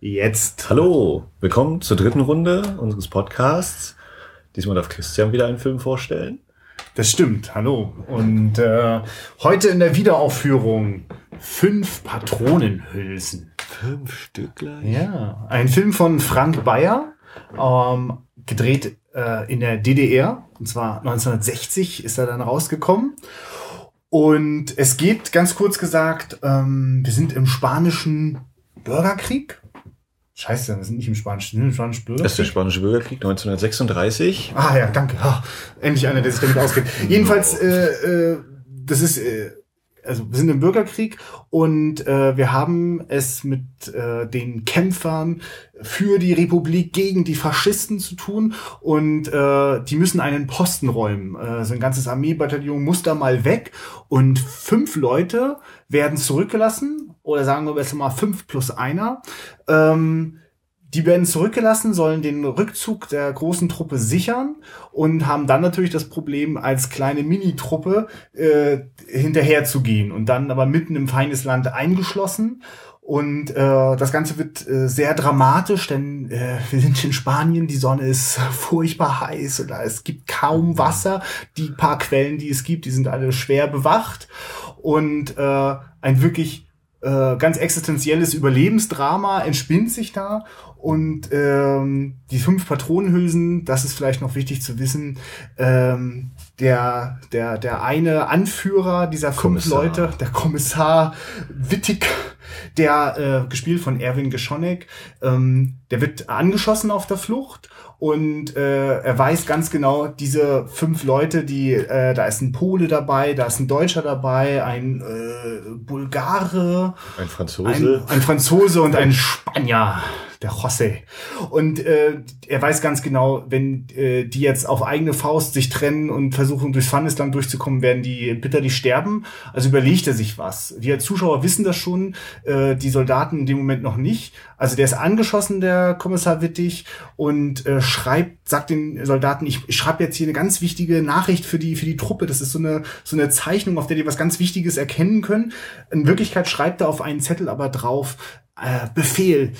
Jetzt. Hallo, willkommen zur dritten Runde unseres Podcasts. Diesmal darf Christian wieder einen Film vorstellen. Das stimmt, hallo. Und äh, heute in der Wiederaufführung fünf Patronenhülsen. Fünf Stück gleich? Ja, ein Film von Frank Bayer, ähm, gedreht äh, in der DDR. Und zwar 1960 ist er dann rausgekommen. Und es geht, ganz kurz gesagt, ähm, wir sind im spanischen Bürgerkrieg. Scheiße, wir sind nicht im spanischen, im spanischen Bürgerkrieg. Das ist der spanische Bürgerkrieg 1936. Ah ja, danke. Ah, endlich einer, der sich damit auskennt. Jedenfalls, äh, äh, das ist, äh, also wir sind im Bürgerkrieg und äh, wir haben es mit äh, den Kämpfern für die Republik gegen die Faschisten zu tun und äh, die müssen einen Posten räumen. Äh, so ein ganzes Armeebataillon muss da mal weg und fünf Leute werden zurückgelassen oder sagen wir besser mal fünf plus einer. Ähm, die werden zurückgelassen, sollen den Rückzug der großen Truppe sichern und haben dann natürlich das Problem, als kleine Mini-Truppe äh, hinterher zu gehen und dann aber mitten im Feindesland eingeschlossen. Und äh, das Ganze wird äh, sehr dramatisch, denn äh, wir sind in Spanien, die Sonne ist furchtbar heiß oder es gibt kaum Wasser. Die paar Quellen, die es gibt, die sind alle schwer bewacht. Und äh, ein wirklich äh, ganz existenzielles Überlebensdrama entspinnt sich da und ähm, die fünf Patronenhülsen, das ist vielleicht noch wichtig zu wissen, ähm, der, der, der eine Anführer dieser fünf Kommissar. Leute, der Kommissar Wittig, der äh, gespielt von Erwin Geschonek, ähm, der wird angeschossen auf der Flucht und äh, er weiß ganz genau, diese fünf Leute, die äh, da ist ein Pole dabei, da ist ein Deutscher dabei, ein äh, Bulgare, Ein ein, Franzose. ein Franzose und ein Spanier, der José. Und äh, er weiß ganz genau, wenn äh, die jetzt auf eigene Faust sich trennen und versuchen, durchs Feindesland durchzukommen, werden die bitterlich sterben. Also überlegt er sich was. Wir Zuschauer wissen das schon, äh, die Soldaten in dem Moment noch nicht. Also der ist angeschossen, der Kommissar Wittig, und äh, schreibt, sagt den Soldaten, ich, ich schreibe jetzt hier eine ganz wichtige Nachricht für die, für die Truppe. Das ist so eine, so eine Zeichnung, auf der die was ganz Wichtiges erkennen können. In Wirklichkeit schreibt er auf einen Zettel aber drauf, äh, Befehl,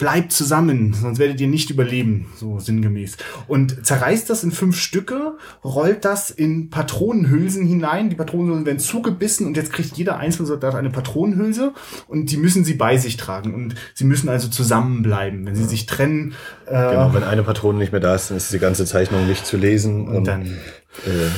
bleibt zusammen, sonst werdet ihr nicht überleben, so sinngemäß. Und zerreißt das in fünf Stücke, rollt das in Patronenhülsen hinein. Die Patronenhülsen werden zugebissen und jetzt kriegt jeder einzelne Soldat eine Patronenhülse und die müssen sie bei sich tragen und sie müssen also zusammenbleiben. Wenn sie sich trennen, äh, Genau, wenn eine Patrone nicht mehr da ist, dann ist die ganze Zeichnung nicht zu lesen. und dann, äh.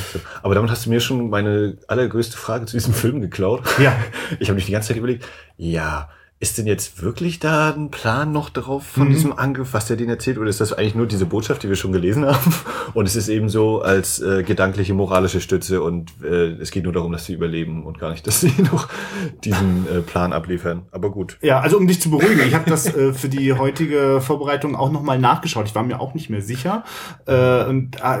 Aber damit hast du mir schon meine allergrößte Frage zu diesem Film geklaut. ja, Ich habe mich die ganze Zeit überlegt, ja, ist denn jetzt wirklich da ein Plan noch drauf von Mhm. diesem Angriff, was der denen erzählt? Oder ist das eigentlich nur diese Botschaft, die wir schon gelesen haben? Und es ist eben so als äh, gedankliche, moralische Stütze und äh, es geht nur darum, dass sie überleben und gar nicht, dass sie noch diesen äh, Plan abliefern. Aber gut. Ja, also um dich zu beruhigen, ich habe das äh, für die heutige Vorbereitung auch nochmal nachgeschaut. Ich war mir auch nicht mehr sicher. Äh, und äh,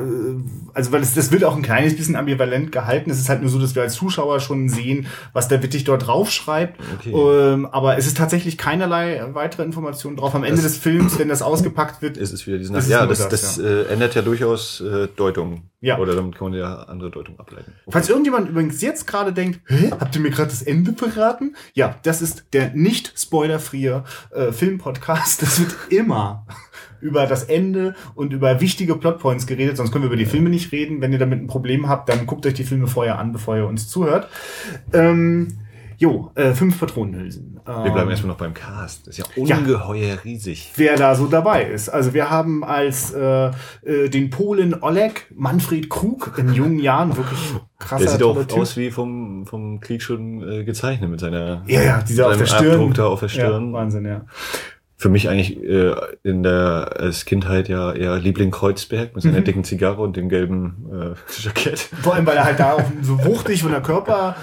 also weil es das wird auch ein kleines bisschen ambivalent gehalten. Es ist halt nur so, dass wir als Zuschauer schon sehen, was der Wittig dort draufschreibt. Okay. Ähm, aber es ist tatsächlich keinerlei weitere Informationen drauf. Am Ende Das- des Films, wenn das ausgepackt wird, Ist es wieder diesen ist Ja, das, das, das, äh, ändert ja durchaus äh, Deutung. Ja. Oder damit kann man ja andere Deutung ableiten. Falls irgendjemand übrigens jetzt gerade denkt, Hä, habt ihr mir gerade das Ende verraten? Ja, das ist der nicht spoilerfreie äh, Filmpodcast. Das wird immer über das Ende und über wichtige Plotpoints geredet, sonst können wir über die Filme nicht reden. Wenn ihr damit ein Problem habt, dann guckt euch die Filme vorher an, bevor ihr uns zuhört. Ähm, jo, äh, fünf Patronenhülsen. Wir bleiben Ähm, erstmal noch beim Cast. Das ist ja Ja. ungeheuer riesig. wer da so dabei ist. Also wir haben als äh, äh, den Polen Oleg Manfred Krug in jungen Jahren wirklich krasser Der sieht auch Typ. aus wie vom, vom Krieg schon äh, gezeichnet mit seiner Ja, ja, dieser auf der Stirn. Abdruck da auf der Stirn. Ja, Wahnsinn, ja. Für mich eigentlich äh, in der als Kindheit ja eher Liebling Kreuzberg mit seiner Mhm. dicken Zigarre und dem gelben äh, Jackett. Vor allem, weil er halt da auch so wuchtig von der Körper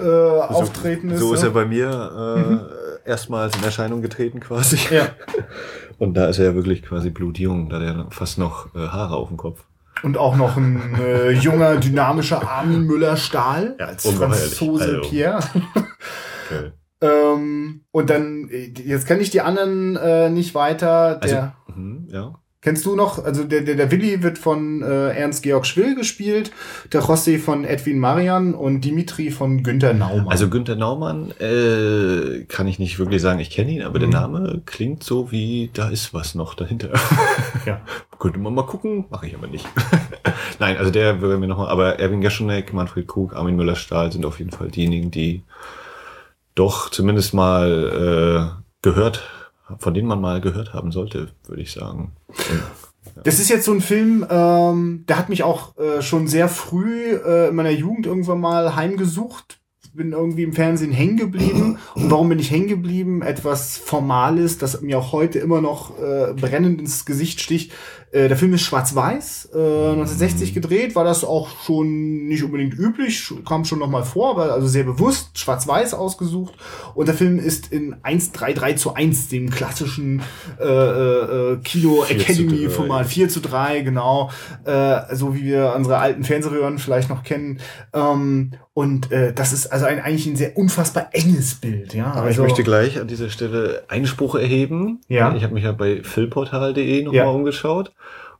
äh, auftreten ist. So ist ne? er bei mir äh, erstmals in Erscheinung getreten quasi. Ja. Und da ist er ja wirklich quasi blutjung, da hat er fast noch äh, Haare auf dem Kopf. Und auch noch ein äh, junger, dynamischer Armin Müller-Stahl Ja, als. Franzose Also. Pierre. Okay. Ähm, und dann, jetzt kenne ich die anderen äh, nicht weiter. Also, Der mhm, ja. Kennst du noch? Also der, der, der Willi wird von äh, Ernst-Georg Schwill gespielt, der José von Edwin Marian und Dimitri von Günter Naumann. Also Günther Naumann äh, kann ich nicht wirklich sagen, ich kenne ihn, aber der Name klingt so wie, da ist was noch dahinter. ja. Könnte man mal gucken, mache ich aber nicht. Nein, also der würde mir nochmal, aber Erwin Geschonek, Manfred Krug, Armin Müller-Stahl sind auf jeden Fall diejenigen, die doch zumindest mal äh, gehört von denen man mal gehört haben sollte, würde ich sagen. Das ist jetzt so ein Film, ähm, der hat mich auch äh, schon sehr früh äh, in meiner Jugend irgendwann mal heimgesucht. Bin irgendwie im Fernsehen hängen geblieben. Und warum bin ich hängen geblieben? Etwas Formales, das mir auch heute immer noch äh, brennend ins Gesicht sticht. Äh, der Film ist schwarz-weiß, äh, 1960 gedreht, war das auch schon nicht unbedingt üblich, kam schon nochmal vor, aber also sehr bewusst schwarz-weiß ausgesucht. Und der Film ist in 1-3-3 zu 1, dem klassischen äh, äh, Kino Academy Format 4 zu 3, genau, äh, so wie wir unsere alten Fernsehröhren vielleicht noch kennen. Ähm, und äh, das ist also ein, eigentlich ein sehr unfassbar enges Bild, ja. Aber also, ich möchte gleich an dieser Stelle Einspruch erheben. Ja. Ich habe mich ja bei filmportal.de nochmal Ja. umgeschaut.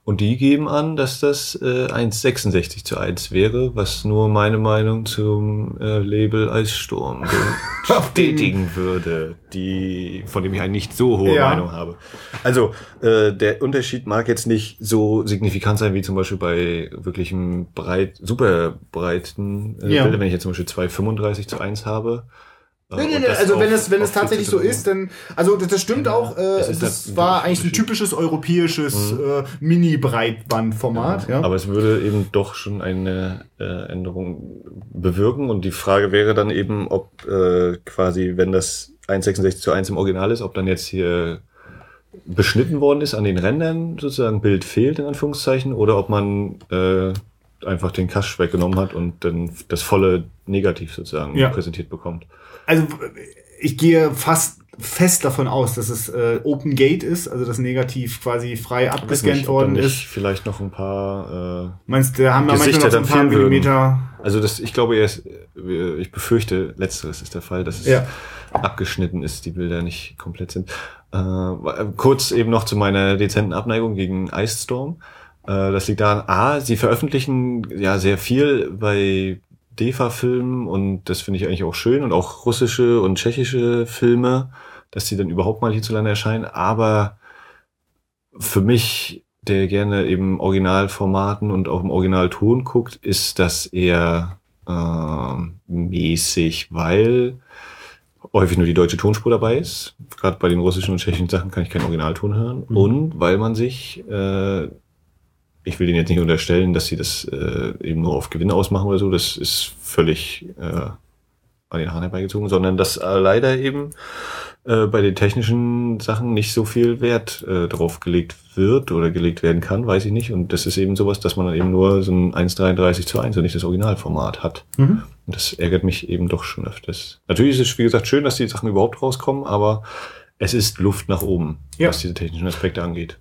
Und die geben an, dass das äh, 1,66 zu 1 wäre, was nur meine Meinung zum äh, Label Eissturm bestätigen würde, die, von dem ich eine nicht so hohe Ja. Meinung habe. Also, äh, der Unterschied mag jetzt nicht so signifikant sein, wie zum Beispiel bei wirklichem breit, super breiten äh, Ja. Bildern, wenn ich jetzt zum Beispiel 2,35 zu 1 habe. Äh, Nee, nee, nee, das also wenn es, wenn es tatsächlich so 14 ist, dann, also das, das stimmt auch, äh, ist das halt- war eigentlich ein typisches europäisches äh, Mini-Breitbandformat, ja. Aber es würde eben doch schon eine äh, Änderung bewirken. Und die Frage wäre dann eben, ob äh, quasi, wenn das 1,66 zu 1 im Original ist, ob dann jetzt hier beschnitten worden ist an den Rändern, sozusagen Bild fehlt, in Anführungszeichen, oder ob man äh, einfach den Cash weggenommen hat und dann das volle Negativ sozusagen Ja. präsentiert bekommt. Also ich gehe fast fest davon aus, dass es äh, Open Gate ist, also das Negativ quasi frei abgescannt nicht, worden ist. Vielleicht noch ein paar äh, Meinst du, da haben wir manchmal noch so ein paar. Millimeter. Also das, ich glaube, erst, äh, ich befürchte, letzteres ist der Fall, dass es Ja. abgeschnitten ist, die Bilder nicht komplett sind. Äh, kurz eben noch zu meiner dezenten Abneigung gegen Ice Storm. Äh, das liegt daran, a, sie veröffentlichen ja sehr viel bei DEFA-Filmen und das finde ich eigentlich auch schön und auch russische und tschechische Filme, dass die dann überhaupt mal hierzulande erscheinen, aber für mich, der gerne eben Originalformaten und auch im Originalton guckt, ist das eher äh, mäßig, weil häufig nur die deutsche Tonspur dabei ist. Gerade bei den russischen und tschechischen Sachen kann ich keinen Originalton hören. Mhm. Und weil man sich, äh, ich will denen jetzt nicht unterstellen, dass sie das äh, eben nur auf Gewinn ausmachen oder so, das ist völlig äh, an den Haaren herbeigezogen, sondern dass äh, leider eben äh, bei den technischen Sachen nicht so viel Wert äh, drauf gelegt wird oder gelegt werden kann, weiß ich nicht. Und das ist eben sowas, dass man dann eben nur so ein 1,33 zu 1 und nicht das Originalformat hat. Mhm. Und das ärgert mich eben doch schon öfters. Natürlich ist es, wie gesagt, schön, dass die Sachen überhaupt rauskommen, aber es ist Luft nach oben, Ja. was diese technischen Aspekte angeht.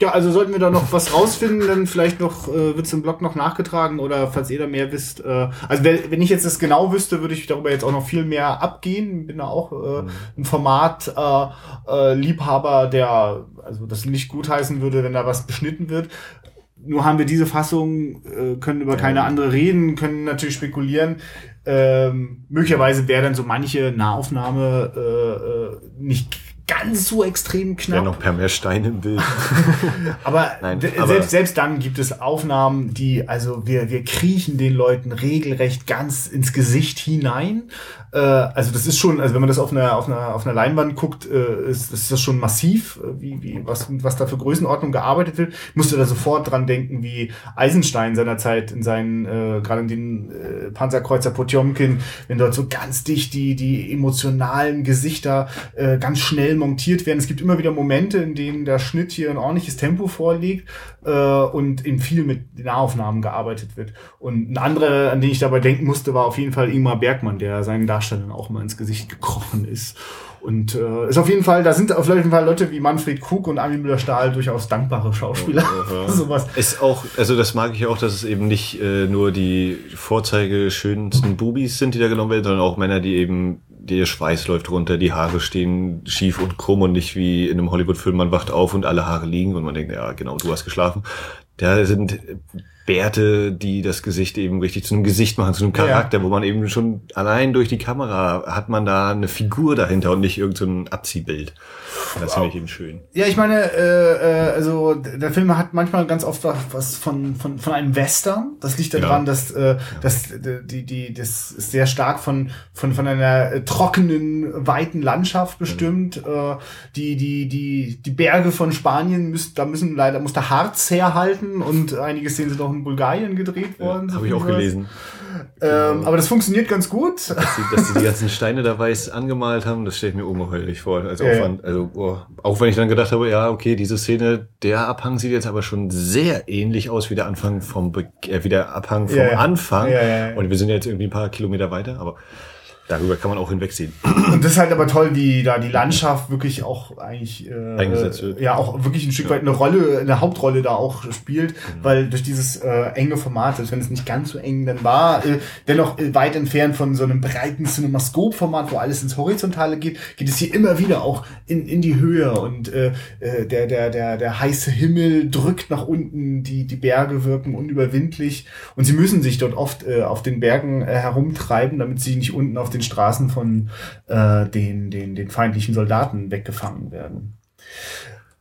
Ja, also sollten wir da noch was rausfinden, dann vielleicht noch, äh, wird's im Blog noch nachgetragen oder falls ihr da mehr wisst. Äh, also wenn, wenn ich jetzt das genau wüsste, würde ich darüber jetzt auch noch viel mehr abgehen. Bin da auch äh, ein Format äh, äh, Liebhaber, der also das nicht gutheißen würde, wenn da was beschnitten wird. Nur haben wir diese Fassung, äh, können über keine andere reden, können natürlich spekulieren. Ähm, möglicherweise wäre dann so manche Nahaufnahme äh, äh, nicht ganz so extrem Ja, knapp. noch per mehr Steine im Bild. Aber, Nein, aber- selbst, selbst dann gibt es Aufnahmen, die, also wir, wir kriechen den Leuten regelrecht ganz ins Gesicht hinein. Äh, also das ist schon, also wenn man das auf einer, auf einer, auf einer Leinwand guckt, äh, ist, ist das schon massiv, äh, wie, wie, was, was da für Größenordnung gearbeitet wird. Musste da sofort dran denken, wie Eisenstein seinerzeit in seinen, äh, gerade in den äh, Panzerkreuzer Potjomkin, wenn dort so ganz dicht die, die emotionalen Gesichter äh, ganz schnell montiert werden. Es gibt immer wieder Momente, in denen der Schnitt hier ein ordentliches Tempo vorlegt äh, und in viel mit Nahaufnahmen gearbeitet wird. Und ein anderer, an den ich dabei denken musste, war auf jeden Fall Ingmar Bergmann, der seinen Darstellern auch mal ins Gesicht gekrochen ist. Und äh, ist auf jeden Fall, da sind auf jeden Fall Leute wie Manfred Krug und Armin Müller-Stahl durchaus dankbare Schauspieler. Sowas. Ist auch, also das mag ich auch, dass es eben nicht äh, nur die Vorzeige schönsten Bubis sind, die da genommen werden, sondern auch Männer, die eben der Schweiß läuft runter, die Haare stehen schief und krumm und nicht wie in einem Hollywood-Film, man wacht auf und alle Haare liegen und man denkt, ja, genau, du hast geschlafen. Da sind Bärte, die das Gesicht eben richtig zu einem Gesicht machen, zu einem Charakter, ja. wo man eben schon allein durch die Kamera hat man da eine Figur dahinter und nicht irgendein so Abziehbild. Das finde ich eben schön. Ja, ich meine, äh, äh, also der Film hat manchmal ganz oft was von von von einem Western. Das liegt daran, ja. dass äh, ja. dass die die das ist sehr stark von von von einer äh, trockenen weiten Landschaft bestimmt. Mhm. Die die die die Berge von Spanien müssen da müssen leider muss der Harz herhalten und einige Szenen sind auch in Bulgarien gedreht worden. Ja, Habe ich auch gelesen. Ähm, aber das funktioniert ganz gut. Dass sie, dass sie die ganzen Steine da weiß angemalt haben, das stelle ich mir ungeheuerlich vor. Also, ja, Aufwand, also boah, auch wenn ich dann gedacht habe, ja, okay, diese Szene, der Abhang sieht jetzt aber schon sehr ähnlich aus wie der Anfang vom, äh, wie der Abhang vom ja, Anfang. Und wir sind jetzt irgendwie ein paar Kilometer weiter, aber Darüber kann man auch hinwegsehen. Und das ist halt aber toll, wie da die Landschaft wirklich auch eigentlich äh, eingesetzt wird. Ja, auch wirklich ein Stück weit eine Rolle, eine Hauptrolle da auch spielt, genau. weil durch dieses äh, enge Format, selbst wenn es nicht ganz so eng dann war, äh, dennoch äh, weit entfernt von so einem breiten Cinemascope-Format, wo alles ins Horizontale geht, geht es hier immer wieder auch in, in die Höhe und äh, äh, der, der, der, der heiße Himmel drückt nach unten, die, die Berge wirken unüberwindlich und sie müssen sich dort oft äh, auf den Bergen äh, herumtreiben, damit sie nicht unten auf den den Straßen von äh, den, den, den feindlichen Soldaten weggefangen werden.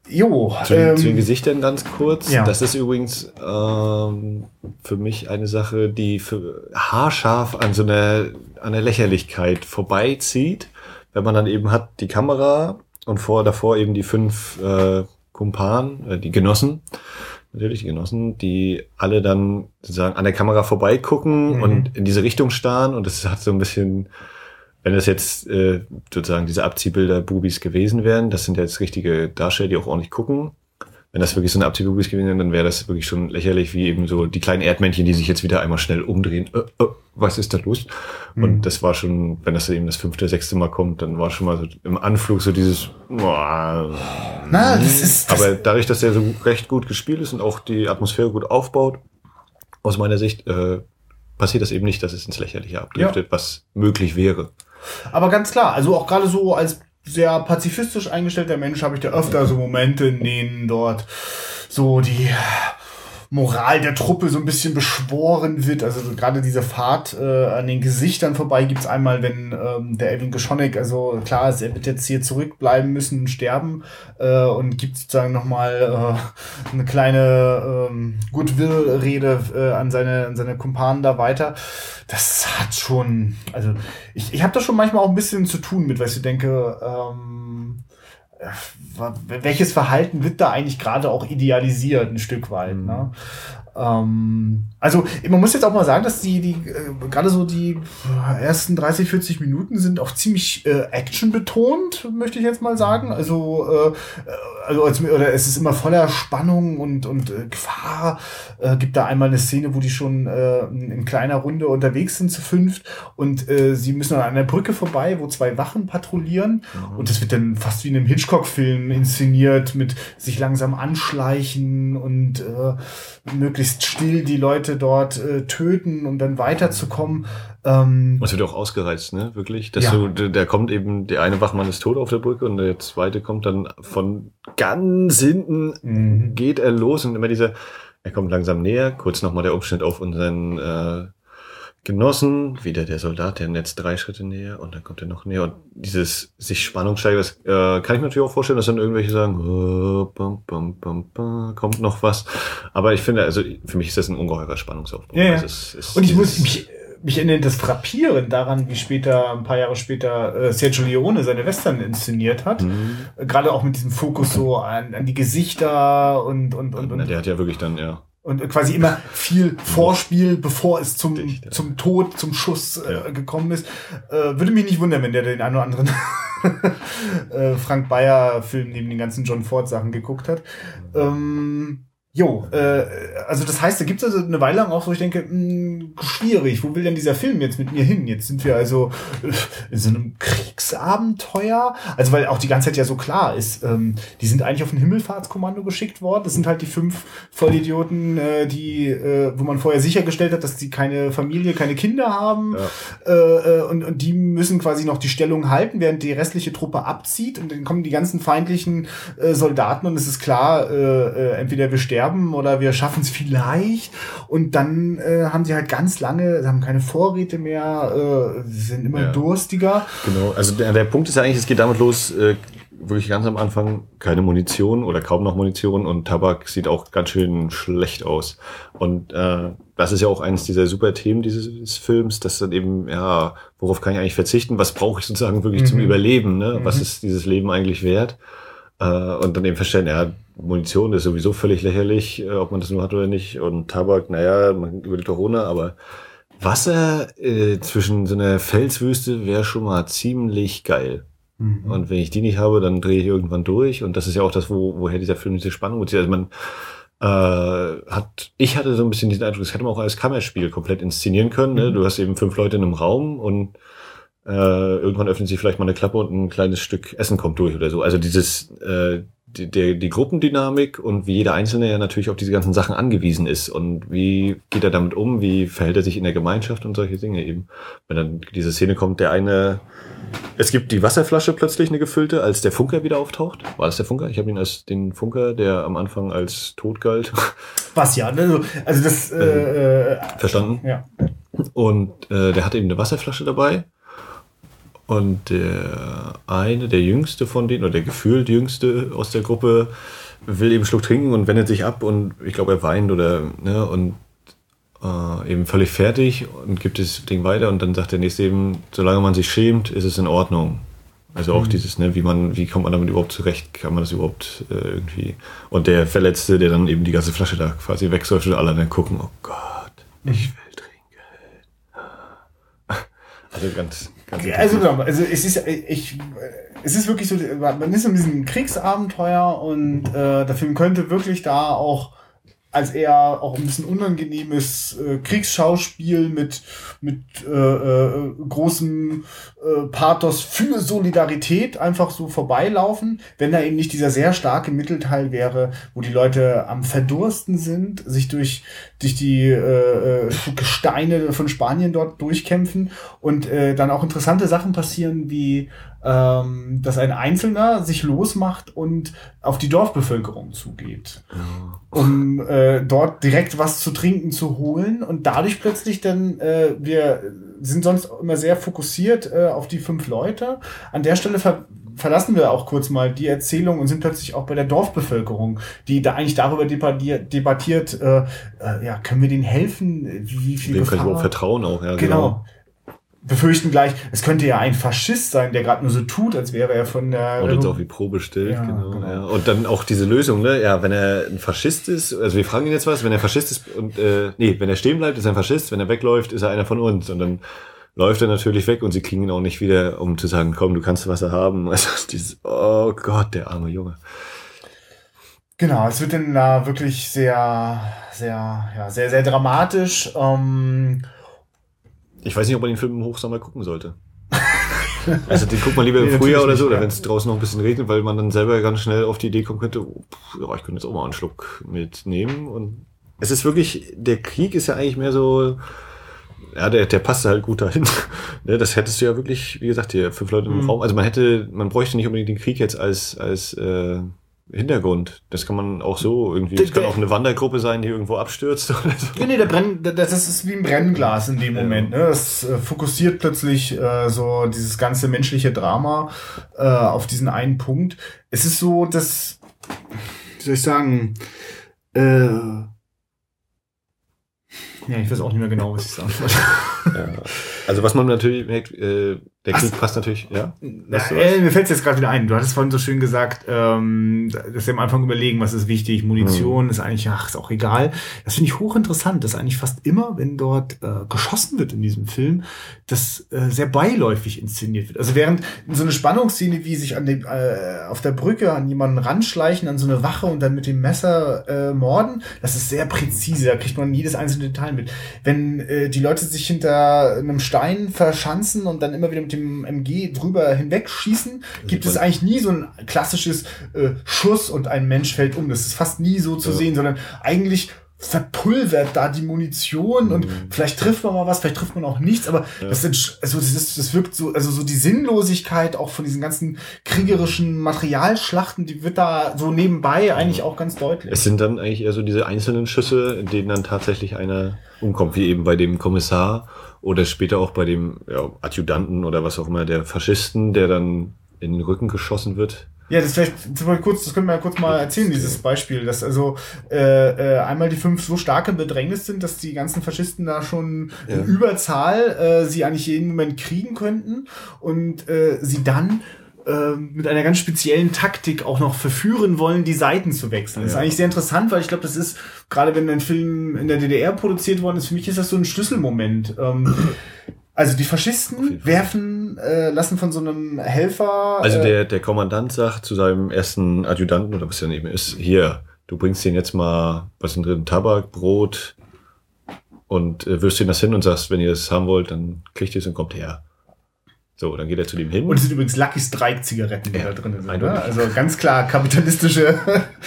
Jo, zu, ähm, zu den Gesichtern ganz kurz. Ja. Das ist übrigens ähm, für mich eine Sache, die für haarscharf an so einer an der Lächerlichkeit vorbeizieht, wenn man dann eben hat die Kamera und vor davor eben die fünf äh, Kumpanen, äh, die Genossen, natürlich die Genossen, die alle dann sozusagen an der Kamera vorbeigucken mhm. und in diese Richtung starren und das hat so ein bisschen, wenn das jetzt äh, sozusagen diese Abziehbilder Bubis gewesen wären, das sind jetzt richtige Darsteller, die auch ordentlich gucken, wenn das wirklich so eine Abziehbubis gewesen wäre, dann wäre das wirklich schon lächerlich, wie eben so die kleinen Erdmännchen, die sich jetzt wieder einmal schnell umdrehen. Äh, äh, was ist da los? Mhm. Und das war schon, wenn das eben das fünfte, sechste Mal kommt, dann war schon mal so im Anflug so dieses. Boah, Na, das ist. Das aber dadurch, dass der so recht gut gespielt ist und auch die Atmosphäre gut aufbaut, aus meiner Sicht äh, passiert das eben nicht, dass es ins Lächerliche abdriftet, ja. was möglich wäre. Aber ganz klar, also auch gerade so als sehr pazifistisch eingestellter Mensch habe ich da öfter so Momente, in denen dort so die Moral der Truppe so ein bisschen beschworen wird. Also gerade diese Fahrt äh, an den Gesichtern vorbei gibt's einmal, wenn ähm, der Elvin Geschonek, also klar ist, er wird jetzt hier zurückbleiben müssen und sterben äh, und gibt sozusagen nochmal äh, eine kleine ähm, Goodwill-Rede äh, an, seine, an seine Kumpanen da weiter. Das hat schon, also ich, ich habe da schon manchmal auch ein bisschen zu tun mit, weil ich denke, ähm, welches Verhalten wird da eigentlich gerade auch idealisiert, ein Stück weit. Mhm. Ne? Ähm, also man muss jetzt auch mal sagen, dass die, die äh, gerade so die ersten 30, 40 Minuten sind auch ziemlich äh, Action betont, möchte ich jetzt mal sagen. Also, äh, also als, oder es ist immer voller Spannung und, und äh, Gefahr. Äh, gibt da einmal eine Szene, wo die schon äh, in kleiner Runde unterwegs sind zu fünft und äh, sie müssen an einer Brücke vorbei, wo zwei Wachen patrouillieren mhm. und das wird dann fast wie in einem Hitchcock-Film inszeniert mit sich langsam anschleichen und äh, möglichst still die Leute dort äh, töten, um dann weiterzukommen. Ähm, es wird auch ausgereizt, ne? Wirklich. Dass ja. du, der kommt eben, der eine Wachmann ist tot auf der Brücke und der zweite kommt dann von ganz hinten, mhm. geht er los und immer dieser, er kommt langsam näher, kurz nochmal der Umschnitt auf unseren äh, Genossen, wieder der Soldat, der jetzt drei Schritte näher und dann kommt er noch näher und dieses sich Spannung steigert, äh, kann ich mir natürlich auch vorstellen, dass dann irgendwelche sagen, oh, bum, bum, bum, bum, kommt noch was. Aber ich finde, also für mich ist das ein ungeheurer Spannungsaufbau. Ja, ja. Also es, es, und ich muss mich mich erinnert das Frappieren daran, wie später, ein paar Jahre später, äh, Sergio Leone seine Western inszeniert hat. Mhm. Gerade auch mit diesem Fokus so an, an die Gesichter und, und, und, und. Der hat ja wirklich dann, ja und quasi immer viel Vorspiel, bevor es zum, Dicht, ja. zum Tod, zum Schuss äh, gekommen ist. Äh, würde mich nicht wundern, wenn der den einen oder anderen äh, Frank Bayer Film neben den ganzen John Ford Sachen geguckt hat. Ähm, Jo, äh, also das heißt, da gibt es also eine Weile lang auch so, ich denke, mh, schwierig, wo will denn dieser Film jetzt mit mir hin? Jetzt sind wir also äh, in so einem Kriegsabenteuer. Also weil auch die ganze Zeit ja so klar ist, ähm, die sind eigentlich auf ein Himmelfahrtskommando geschickt worden. Das sind halt die fünf Vollidioten, äh, die, äh, wo man vorher sichergestellt hat, dass die keine Familie, keine Kinder haben. Ja. Äh, äh, und, und die müssen quasi noch die Stellung halten, während die restliche Truppe abzieht. Und dann kommen die ganzen feindlichen äh, Soldaten und es ist klar, äh, äh, entweder wir sterben sterben oder wir schaffen es vielleicht. Und dann äh, haben sie halt ganz lange, sie haben keine Vorräte mehr, äh, sie sind immer ja. durstiger. Genau, also der, der Punkt ist ja eigentlich, es geht damit los, äh, wirklich ganz am Anfang keine Munition oder kaum noch Munition und Tabak sieht auch ganz schön schlecht aus. Und äh, das ist ja auch eines dieser super Themen dieses Films, dass dann eben, ja, worauf kann ich eigentlich verzichten? Was brauche ich sozusagen wirklich mhm. zum Überleben? Ne? Mhm. Was ist dieses Leben eigentlich wert? Äh, und dann eben feststellen, ja, Munition ist sowieso völlig lächerlich, äh, ob man das nur hat oder nicht. Und Tabak, naja, man überlebt doch ohne, aber Wasser äh, zwischen so einer Felswüste wäre schon mal ziemlich geil. Mhm. Und wenn ich die nicht habe, dann drehe ich irgendwann durch. Und das ist ja auch das, wo, woher dieser Film diese Spannung bezieht. Also man äh, hat, ich hatte so ein bisschen diesen Eindruck, das hätte man auch als Kammerspiel komplett inszenieren können. Ne? Mhm. Du hast eben fünf Leute in einem Raum und äh, irgendwann öffnet sich vielleicht mal eine Klappe und ein kleines Stück Essen kommt durch oder so. Also dieses äh, die, die, die Gruppendynamik und wie jeder Einzelne ja natürlich auf diese ganzen Sachen angewiesen ist und wie geht er damit um, wie verhält er sich in der Gemeinschaft und solche Dinge eben. Wenn dann diese Szene kommt, der eine, es gibt die Wasserflasche plötzlich eine gefüllte, als der Funker wieder auftaucht. War das der Funker? Ich habe ihn als den Funker, der am Anfang als tot galt. Was ja, also, also das äh, äh, verstanden. Ja. Und äh, der hatte eben eine Wasserflasche dabei und der eine, der jüngste von denen, oder der gefühlt jüngste aus der Gruppe, will eben Schluck trinken und wendet sich ab und ich glaube, er weint oder, ne, und äh, eben völlig fertig und gibt das Ding weiter und dann sagt der nächste eben, solange man sich schämt, ist es in Ordnung. Also auch mhm. dieses, ne, wie man, wie kommt man damit überhaupt zurecht? Kann man das überhaupt äh, irgendwie? Und der Verletzte, der dann eben die ganze Flasche da quasi wegsäuft und alle dann gucken, oh Gott, ich will trinken. Also ganz, also, genau, also es ist, ich, es ist wirklich so, man ist in diesem Kriegsabenteuer und äh, der Film könnte wirklich da auch als eher auch ein bisschen unangenehmes äh, Kriegsschauspiel mit mit äh, äh, großem äh, Pathos für Solidarität einfach so vorbeilaufen, wenn da eben nicht dieser sehr starke Mittelteil wäre, wo die Leute am verdursten sind, sich durch durch die äh, äh Gesteine von Spanien dort durchkämpfen und äh, dann auch interessante Sachen passieren wie ähm, dass ein Einzelner sich losmacht und auf die Dorfbevölkerung zugeht, ja. um äh, dort direkt was zu trinken zu holen und dadurch plötzlich dann, äh, wir sind sonst immer sehr fokussiert äh, auf die fünf Leute. An der Stelle ver verlassen wir auch kurz mal die Erzählung und sind plötzlich auch bei der Dorfbevölkerung, die da eigentlich darüber debattiert, debattiert äh, äh, ja, können wir denen helfen? Wie viel Dem können wir auch vertrauen auch, ja. Genau. genau befürchten gleich, es könnte ja ein Faschist sein, der gerade nur so tut, als wäre er von der. Und uns auch wie Probe stellt, ja, genau. genau. Ja. Und dann auch diese Lösung, ne? Ja, wenn er ein Faschist ist, also wir fragen ihn jetzt was, wenn er Faschist ist und äh, nee, wenn er stehen bleibt, ist er ein Faschist, wenn er wegläuft, ist er einer von uns. Und dann läuft er natürlich weg und sie kriegen ihn auch nicht wieder, um zu sagen, komm, du kannst Wasser haben. Also dieses, oh Gott, der arme Junge. Genau, es wird dann da wirklich sehr, sehr, ja, sehr, sehr dramatisch. Ähm, ich weiß nicht, ob man den Film im Hochsommer gucken sollte. also den guckt man lieber im nee, Frühjahr oder so, oder wenn es draußen noch ein bisschen regnet, weil man dann selber ganz schnell auf die Idee kommen könnte, oh, ja, ich könnte jetzt auch mal einen Schluck mitnehmen. Und es ist wirklich, der Krieg ist ja eigentlich mehr so, ja, der, der passt halt gut dahin. Ne, das hättest du ja wirklich, wie gesagt, hier fünf Leute im mhm. Raum. Also man hätte, man bräuchte nicht unbedingt den Krieg jetzt als, als äh, Hintergrund. Das kann man auch so irgendwie. Das kann auch eine Wandergruppe sein, die irgendwo abstürzt oder so. Nee, der Brenn, das ist wie ein Brennglas in dem. Moment. Ne? Das äh, fokussiert plötzlich äh, so dieses ganze menschliche Drama äh, auf diesen einen Punkt. Es ist so, dass, wie soll ich sagen, äh, ja, ich weiß auch nicht mehr genau, was ich sagen wollte. ja. Also was man natürlich merkt, äh, Der Krieg passt natürlich, ja. Na, äh, mir fällt jetzt gerade wieder ein. Du hattest vorhin so schön gesagt, ähm, dass wir am Anfang überlegen, was ist wichtig. Munition Mhm. ist eigentlich, ach, ist auch egal. Das finde ich hochinteressant, dass eigentlich fast immer, wenn dort äh, geschossen wird in diesem Film, das äh, sehr beiläufig inszeniert wird. Also während so eine Spannungsszene, wie sich an dem, äh, auf der Brücke an jemanden ranschleichen, an so eine Wache und dann mit dem Messer äh, morden, das ist sehr präzise. Da kriegt man jedes einzelne Detail mit. Wenn äh, die Leute sich hinter einem Stein verschanzen und dann immer wieder mit dem MG drüber hinwegschießen, gibt es eigentlich nie so ein klassisches äh, Schuss und ein Mensch fällt um. Das ist fast nie so zu Ja. sehen, sondern eigentlich verpulvert da die Munition und vielleicht trifft man mal was, vielleicht trifft man auch nichts, aber das, entsch- also das, das wirkt so, also so die Sinnlosigkeit auch von diesen ganzen kriegerischen Materialschlachten, die wird da so nebenbei eigentlich auch ganz deutlich. Es sind dann eigentlich eher so diese einzelnen Schüsse, in denen dann tatsächlich einer umkommt, wie eben bei dem Kommissar oder später auch bei dem ja, Adjutanten oder was auch immer, der Faschisten, der dann in den Rücken geschossen wird. Ja, das vielleicht zum Beispiel kurz, das können wir ja kurz mal erzählen, dieses Beispiel, dass also äh, äh, einmal die fünf so stark im Bedrängnis sind, dass die ganzen Faschisten da schon Ja. in Überzahl äh, sie eigentlich jeden Moment kriegen könnten und äh, sie dann äh, mit einer ganz speziellen Taktik auch noch verführen wollen, die Seiten zu wechseln. Das ist Ja. eigentlich sehr interessant, weil ich glaube, das ist, gerade wenn ein Film in der DDR produziert worden ist, für mich ist das so ein Schlüsselmoment. Ähm, also die Faschisten werfen, äh, lassen von so einem Helfer. Also äh, der, der Kommandant sagt zu seinem ersten Adjutanten oder was er neben ist, hier, du bringst denen jetzt mal, was sind drin, Tabak, Brot und äh, wirfst denen das hin und sagst, wenn ihr das haben wollt, dann kriegt ihr es und kommt her. So, dann geht er zu dem hin. Und es sind übrigens Lucky Strike Zigaretten, die Ja, da drin sind. Ne? Also ganz klar kapitalistische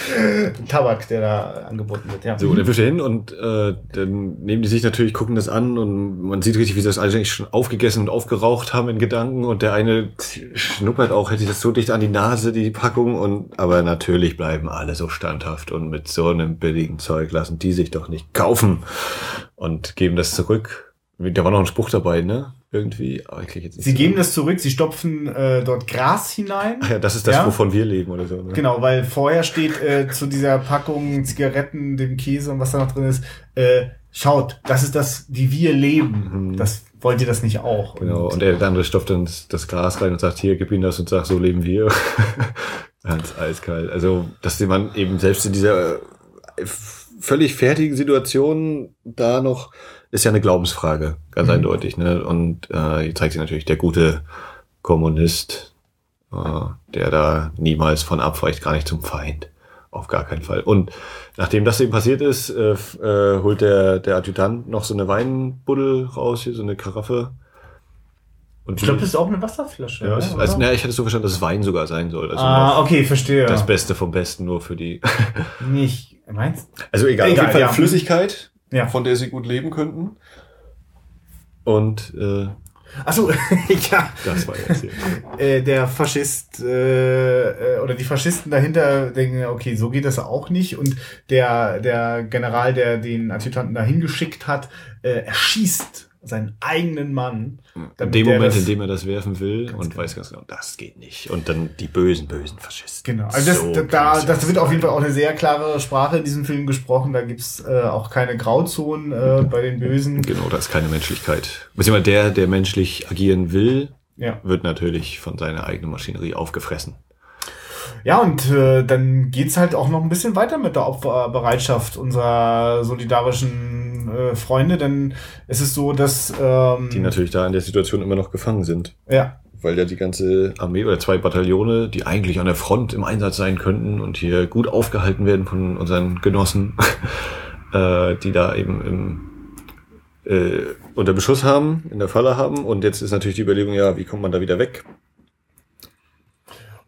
Tabak, der da angeboten wird. Ja. So, dann wirft er hin und äh, dann nehmen die sich natürlich, gucken das an und man sieht richtig, wie sie das eigentlich schon aufgegessen und aufgeraucht haben in Gedanken und der eine schnuppert auch, hätte das so dicht an die Nase, die Packung und aber natürlich bleiben alle so standhaft und mit so einem billigen Zeug lassen die sich doch nicht kaufen und geben das zurück. Da war noch ein Spruch dabei, ne? Irgendwie, aber ich krieg jetzt nicht Sie geben das zurück, sie stopfen äh, dort Gras hinein. Ach ja, das ist das, Ja. wovon wir leben oder so. Ne? Genau, weil vorher steht äh, zu dieser Packung Zigaretten, dem Käse und was da noch drin ist, äh, schaut, das ist das, wie wir leben. Das wollt ihr das nicht auch? Mhm. Genau, und der, der andere stopft dann das, Gras rein und sagt, hier, gib ihm das und sag, so leben wir. Ganz eiskalt. Also, dass man eben selbst in dieser äh, völlig fertigen Situation da noch, ist ja eine Glaubensfrage, ganz Mhm. eindeutig. Ne? Und äh, hier zeigt sich natürlich der gute Kommunist, äh, der da niemals von abweicht, gar nicht zum Feind. Auf gar keinen Fall. Und nachdem das eben passiert ist, äh, äh, holt der, der Adjutant noch so eine Weinbuddel raus, hier so eine Karaffe. Und ich glaube, das ist auch eine Wasserflasche. ja, es- also, na, ich hatte so verstanden, dass es Wein sogar sein soll. Also ah, okay, verstehe. das Beste vom Besten nur für die. Nicht, meinst Also egal, Egal, auf jeden Fall ja. Flüssigkeit, Ja. von der sie gut leben könnten. Und äh, Achso, ja. das war jetzt äh, der Faschist äh, äh, oder die Faschisten dahinter denken, okay, so geht das auch nicht. Und der, der General, der den Adjutanten dahin geschickt hat, äh, erschießt seinen eigenen Mann. In dem Moment, das- in dem er das werfen will und weiß ganz genau, das geht nicht. Und dann die bösen, bösen Faschisten. Genau, also das, So da, das wird auf jeden Fall auch eine sehr klare Sprache in diesem Film gesprochen. Da gibt's äh, auch keine Grauzonen äh, bei den Bösen. Genau, da ist keine Menschlichkeit. Beziehungsweise der, der menschlich agieren will, Ja. wird natürlich von seiner eigenen Maschinerie aufgefressen. Ja, und äh, dann geht's halt auch noch ein bisschen weiter mit der Opferbereitschaft unserer solidarischen äh, Freunde, denn es ist so, dass ähm, Die natürlich da in der Situation immer noch gefangen sind. ja, weil ja die ganze Armee oder zwei Bataillone, die eigentlich an der Front im Einsatz sein könnten und hier gut aufgehalten werden von unseren Genossen, äh, die da eben im, äh, unter Beschuss haben, in der Falle haben. Und jetzt ist natürlich die Überlegung, ja, wie kommt man da wieder weg?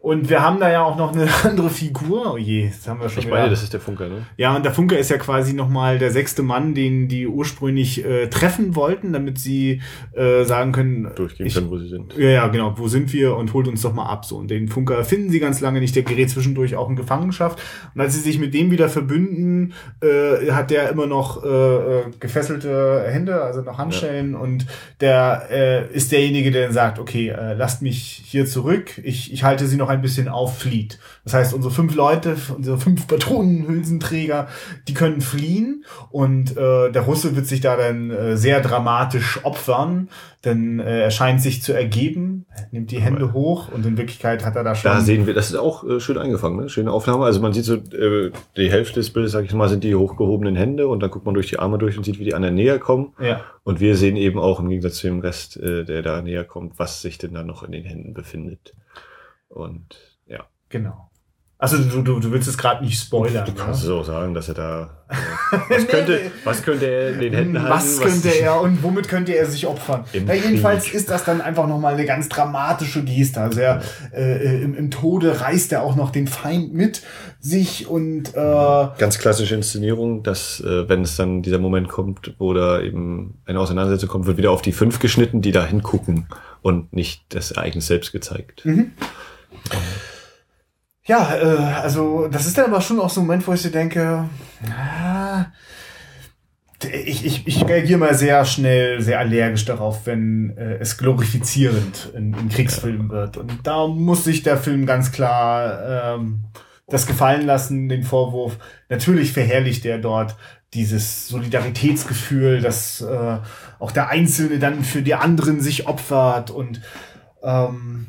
Und wir haben da ja auch noch eine andere Figur. Oh je, das haben wir schon Ich wieder. meine, das ist der Funker, ne? Ja, und der Funker ist ja quasi nochmal der sechste Mann, den die ursprünglich äh, treffen wollten, damit sie äh, sagen können, Durchgehen ich- können, wo sie sind. Ja, ja, genau. Wo sind wir? Und holt uns doch mal ab. So. Und den Funker finden sie ganz lange nicht. Der gerät zwischendurch auch in Gefangenschaft. Und als sie sich mit dem wieder verbünden, äh, hat der immer noch äh, äh, gefesselte Hände, also noch Handschellen. Und der äh, ist derjenige, der dann sagt, okay, äh, lasst mich hier zurück. Ich, ich halte sie noch ein ein bisschen aufflieht. Das heißt, unsere fünf Leute, unsere fünf Patronenhülsenträger, die können fliehen und äh, der Russe wird sich da dann äh, sehr dramatisch opfern, denn äh, er scheint sich zu ergeben, nimmt die Hände hoch und in Wirklichkeit hat er da schon. Da sehen wir, das ist auch äh, schön eingefangen, ne? schöne Aufnahme. Also man sieht so, äh, die Hälfte des Bildes, sag ich mal, sind die hochgehobenen Hände und dann guckt man durch die Arme durch und sieht, wie die anderen näher kommen. Ja. Und wir sehen eben auch im Gegensatz zu dem Rest, äh, der da näher kommt, was sich denn da noch in den Händen befindet. Und ja. Genau. Also du, du, du willst es gerade nicht spoilern. Du kannst ne? es auch sagen, dass er da. Äh, was, könnte, was könnte er in den Händen halten? Was könnte er und womit könnte er sich opfern? Ja, jedenfalls ist das dann einfach nochmal eine ganz dramatische Geste. Also er, äh, im, im Tode reißt er auch noch den Feind mit sich und äh, Ganz klassische Inszenierung, dass, äh, wenn es dann dieser Moment kommt, wo da eben eine Auseinandersetzung kommt, wird wieder auf die fünf geschnitten, die da hingucken und nicht das Ereignis selbst gezeigt. Ja, äh, also das ist dann aber schon auch so ein Moment, wo ich so denke, ah, ich, ich, ich reagiere mal sehr schnell, sehr allergisch darauf, wenn äh, es glorifizierend in, in Kriegsfilmen wird. Und da muss sich der Film ganz klar ähm, das gefallen lassen, den Vorwurf. Natürlich verherrlicht er dort dieses Solidaritätsgefühl, dass äh, auch der Einzelne dann für die anderen sich opfert und ähm,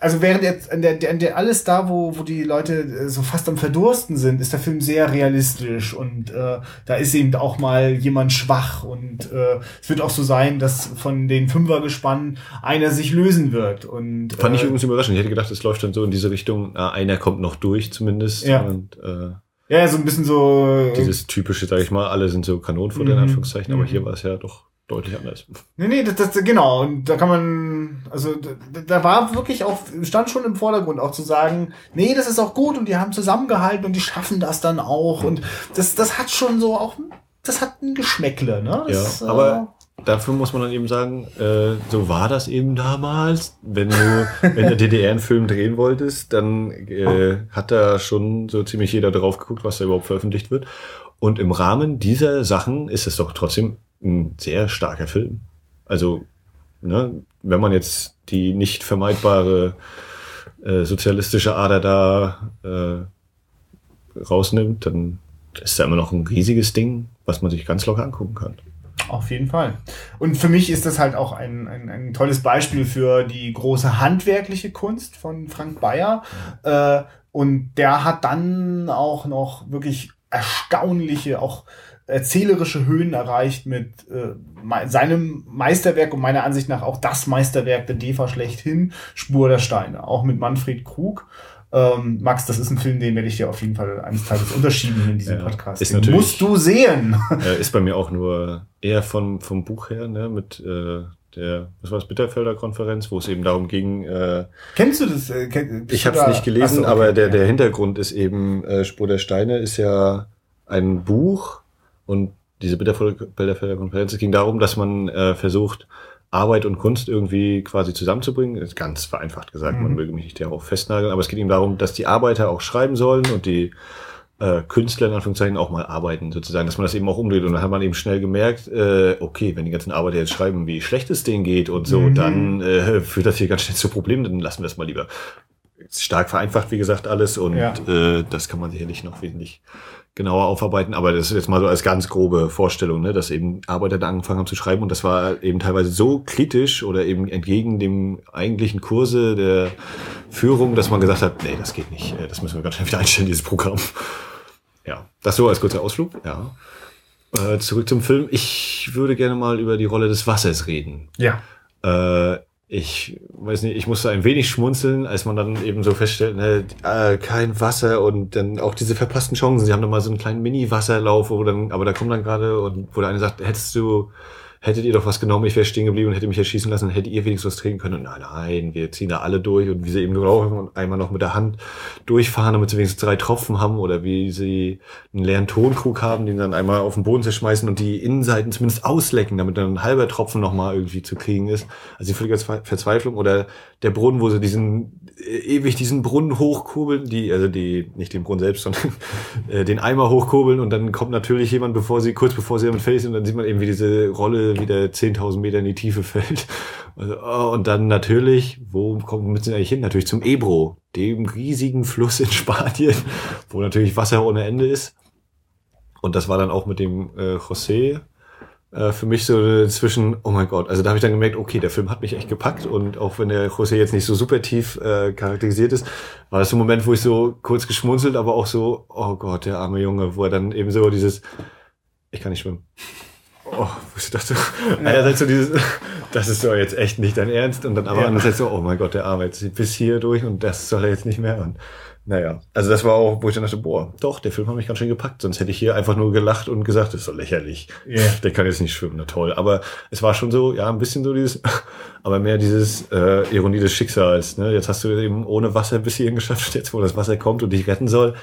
also während jetzt an der, an der alles da, wo, wo die Leute äh, so fast am Verdursten sind, ist der Film sehr realistisch und äh, da ist eben auch mal jemand schwach und äh, es wird auch so sein, dass von den Fünfergespannen einer sich lösen wird und Fand ich äh, übrigens überraschend. Ich hätte gedacht, es läuft dann so in diese Richtung, na, einer kommt noch durch zumindest. Ja. Und äh, ja so ein bisschen so dieses typische, sag ich mal, alle sind so Kanonenfutter in Mhm. Anführungszeichen, aber Mhm. hier war es ja doch deutlich anders. Nee, nee, das, das, genau. Und da kann man, also da, da war wirklich auch, stand schon im Vordergrund auch zu sagen, nee, das ist auch gut und die haben zusammengehalten und die schaffen das dann auch. Und das, das hat schon so auch, das hat ein Geschmäckle, ne? Das, Ja, aber dafür muss man dann eben sagen, äh, so war das eben damals. Wenn du in der DDR einen Film drehen wolltest, dann äh, hat da schon so ziemlich jeder drauf geguckt, was da überhaupt veröffentlicht wird. Und im Rahmen dieser Sachen ist es doch trotzdem ein sehr starker Film. Also, ne, wenn man jetzt die nicht vermeidbare äh, sozialistische Ader da äh, rausnimmt, dann ist da immer noch ein riesiges Ding, was man sich ganz locker angucken kann. Auf jeden Fall. Und für mich ist das halt auch ein, ein, ein tolles Beispiel für die große handwerkliche Kunst von Frank Bayer. Äh, und der hat dann auch noch wirklich erstaunliche, auch erzählerische Höhen erreicht mit äh, seinem Meisterwerk und meiner Ansicht nach auch das Meisterwerk der DEFA schlechthin, Spur der Steine, auch mit Manfred Krug. Ähm, Max, das ist ein Film, den werde ich dir auf jeden Fall eines Tages unterschieben in diesem Ja, Podcast. ist natürlich- musst du sehen. Äh, ist bei mir auch nur eher von, vom Buch her, ne, mit äh, der, was war das, Bitterfelder Konferenz, wo es eben darum ging, äh, Kennst du das? Äh, kenn, ich habe es nicht gelesen, so, okay, aber der, der Hintergrund ist eben, äh, Spur der Steine ist ja ein Buch und diese Bitterfelder Konferenz, es ging darum, dass man äh, versucht, Arbeit und Kunst irgendwie quasi zusammenzubringen. Ist ganz vereinfacht gesagt, man Mhm. möge mich nicht darauf festnageln, aber es geht eben darum, dass die Arbeiter auch schreiben sollen und die äh, Künstler in Anführungszeichen auch mal arbeiten, sozusagen, dass man das eben auch umdreht. Und dann hat man eben schnell gemerkt, äh, okay, wenn die ganzen Arbeiter jetzt schreiben, wie schlecht es denen geht und so, Mhm. dann äh, führt das hier ganz schnell zu Problemen, dann lassen wir es mal lieber. Ist stark vereinfacht, wie gesagt, alles und Ja. äh, das kann man sicherlich noch wesentlich genauer aufarbeiten, aber das ist jetzt mal so als ganz grobe Vorstellung, ne, dass eben Arbeiter da angefangen haben zu schreiben und das war eben teilweise so kritisch oder eben entgegen dem eigentlichen Kurse der Führung, dass man gesagt hat, nee, das geht nicht, äh, das müssen wir ganz schnell wieder einstellen, dieses Programm. Ja, das so als kurzer Ausflug, ja. Äh, zurück zum Film. Ich würde gerne mal über die Rolle des Wassers reden. Ja. Äh, ich weiß nicht, ich musste ein wenig schmunzeln, als man dann eben so feststellt, ne, äh, kein Wasser und dann auch diese verpassten Chancen. Sie haben dann mal so einen kleinen Mini-Wasserlauf, wo dann, aber da kommt dann gerade und wo der eine sagt, hättest du, hättet ihr doch was genommen, ich wäre stehen geblieben und hätte mich erschießen lassen, hättet ihr wenigstens was trinken können. Und nein, nein, wir ziehen da alle durch und wie sie eben und einmal noch mit der Hand durchfahren, damit sie wenigstens drei Tropfen haben oder wie sie einen leeren Tonkrug haben, den dann einmal auf den Boden zerschmeißen und die Innenseiten zumindest auslecken, damit dann ein halber Tropfen nochmal irgendwie zu kriegen ist. Also die völlige Ver- Verzweiflung oder der Brunnen, wo sie diesen ewig diesen Brunnen hochkurbeln, die, also die, nicht den Brunnen selbst, sondern äh, den Eimer hochkurbeln und dann kommt natürlich jemand, bevor sie, kurz bevor sie damit sind, und dann sieht man eben, wie diese Rolle wieder 10.000 Meter in die Tiefe fällt Also, oh, und dann natürlich, wo kommen wir eigentlich hin? Natürlich zum Ebro, dem riesigen Fluss in Spanien, wo natürlich Wasser ohne Ende ist. Und das war dann auch mit dem äh, José äh, für mich so zwischen, oh mein Gott, also da habe ich dann gemerkt, okay, der Film hat mich echt gepackt und auch wenn der José jetzt nicht so super tief äh, charakterisiert ist, war das so ein Moment, wo ich so kurz geschmunzelt, aber auch so, oh Gott, der arme Junge, wo er dann eben so dieses, ich kann nicht schwimmen. Oh, wo ich dachte, ja. einerseits so dieses, das ist doch jetzt echt nicht dein Ernst und dann aber ja. andererseits so, oh mein Gott, der Arme jetzt bis hier durch und das soll er jetzt nicht mehr. Und naja, also das war auch, wo ich dann dachte, boah, doch, der Film hat mich ganz schön gepackt. Sonst hätte ich hier einfach nur gelacht und gesagt, das ist so lächerlich. Yeah. Der kann jetzt nicht schwimmen, na toll. Aber es war schon so, ja, ein bisschen so dieses, aber mehr dieses äh, Ironie des Schicksals. Ne? Jetzt hast du eben ohne Wasser bis hierhin geschafft, jetzt wo das Wasser kommt und dich retten soll.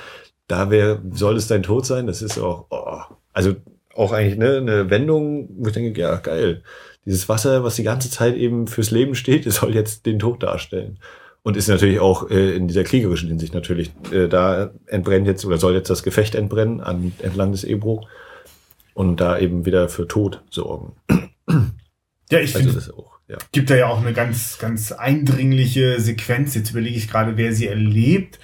Da wär, soll es dein Tod sein. Das ist auch, oh, also auch eigentlich ne, eine Wendung, wo ich denke, ja, geil. Dieses Wasser, was die ganze Zeit eben fürs Leben steht, soll jetzt den Tod darstellen. Und ist natürlich auch äh, in dieser kriegerischen Hinsicht natürlich, äh, da entbrennt jetzt oder soll jetzt das Gefecht entbrennen an, entlang des Ebro und da eben wieder für Tod sorgen. Ja, ich also finde, auch, ja. gibt da ja auch eine ganz, ganz eindringliche Sequenz. Jetzt überlege ich gerade, wer sie erlebt.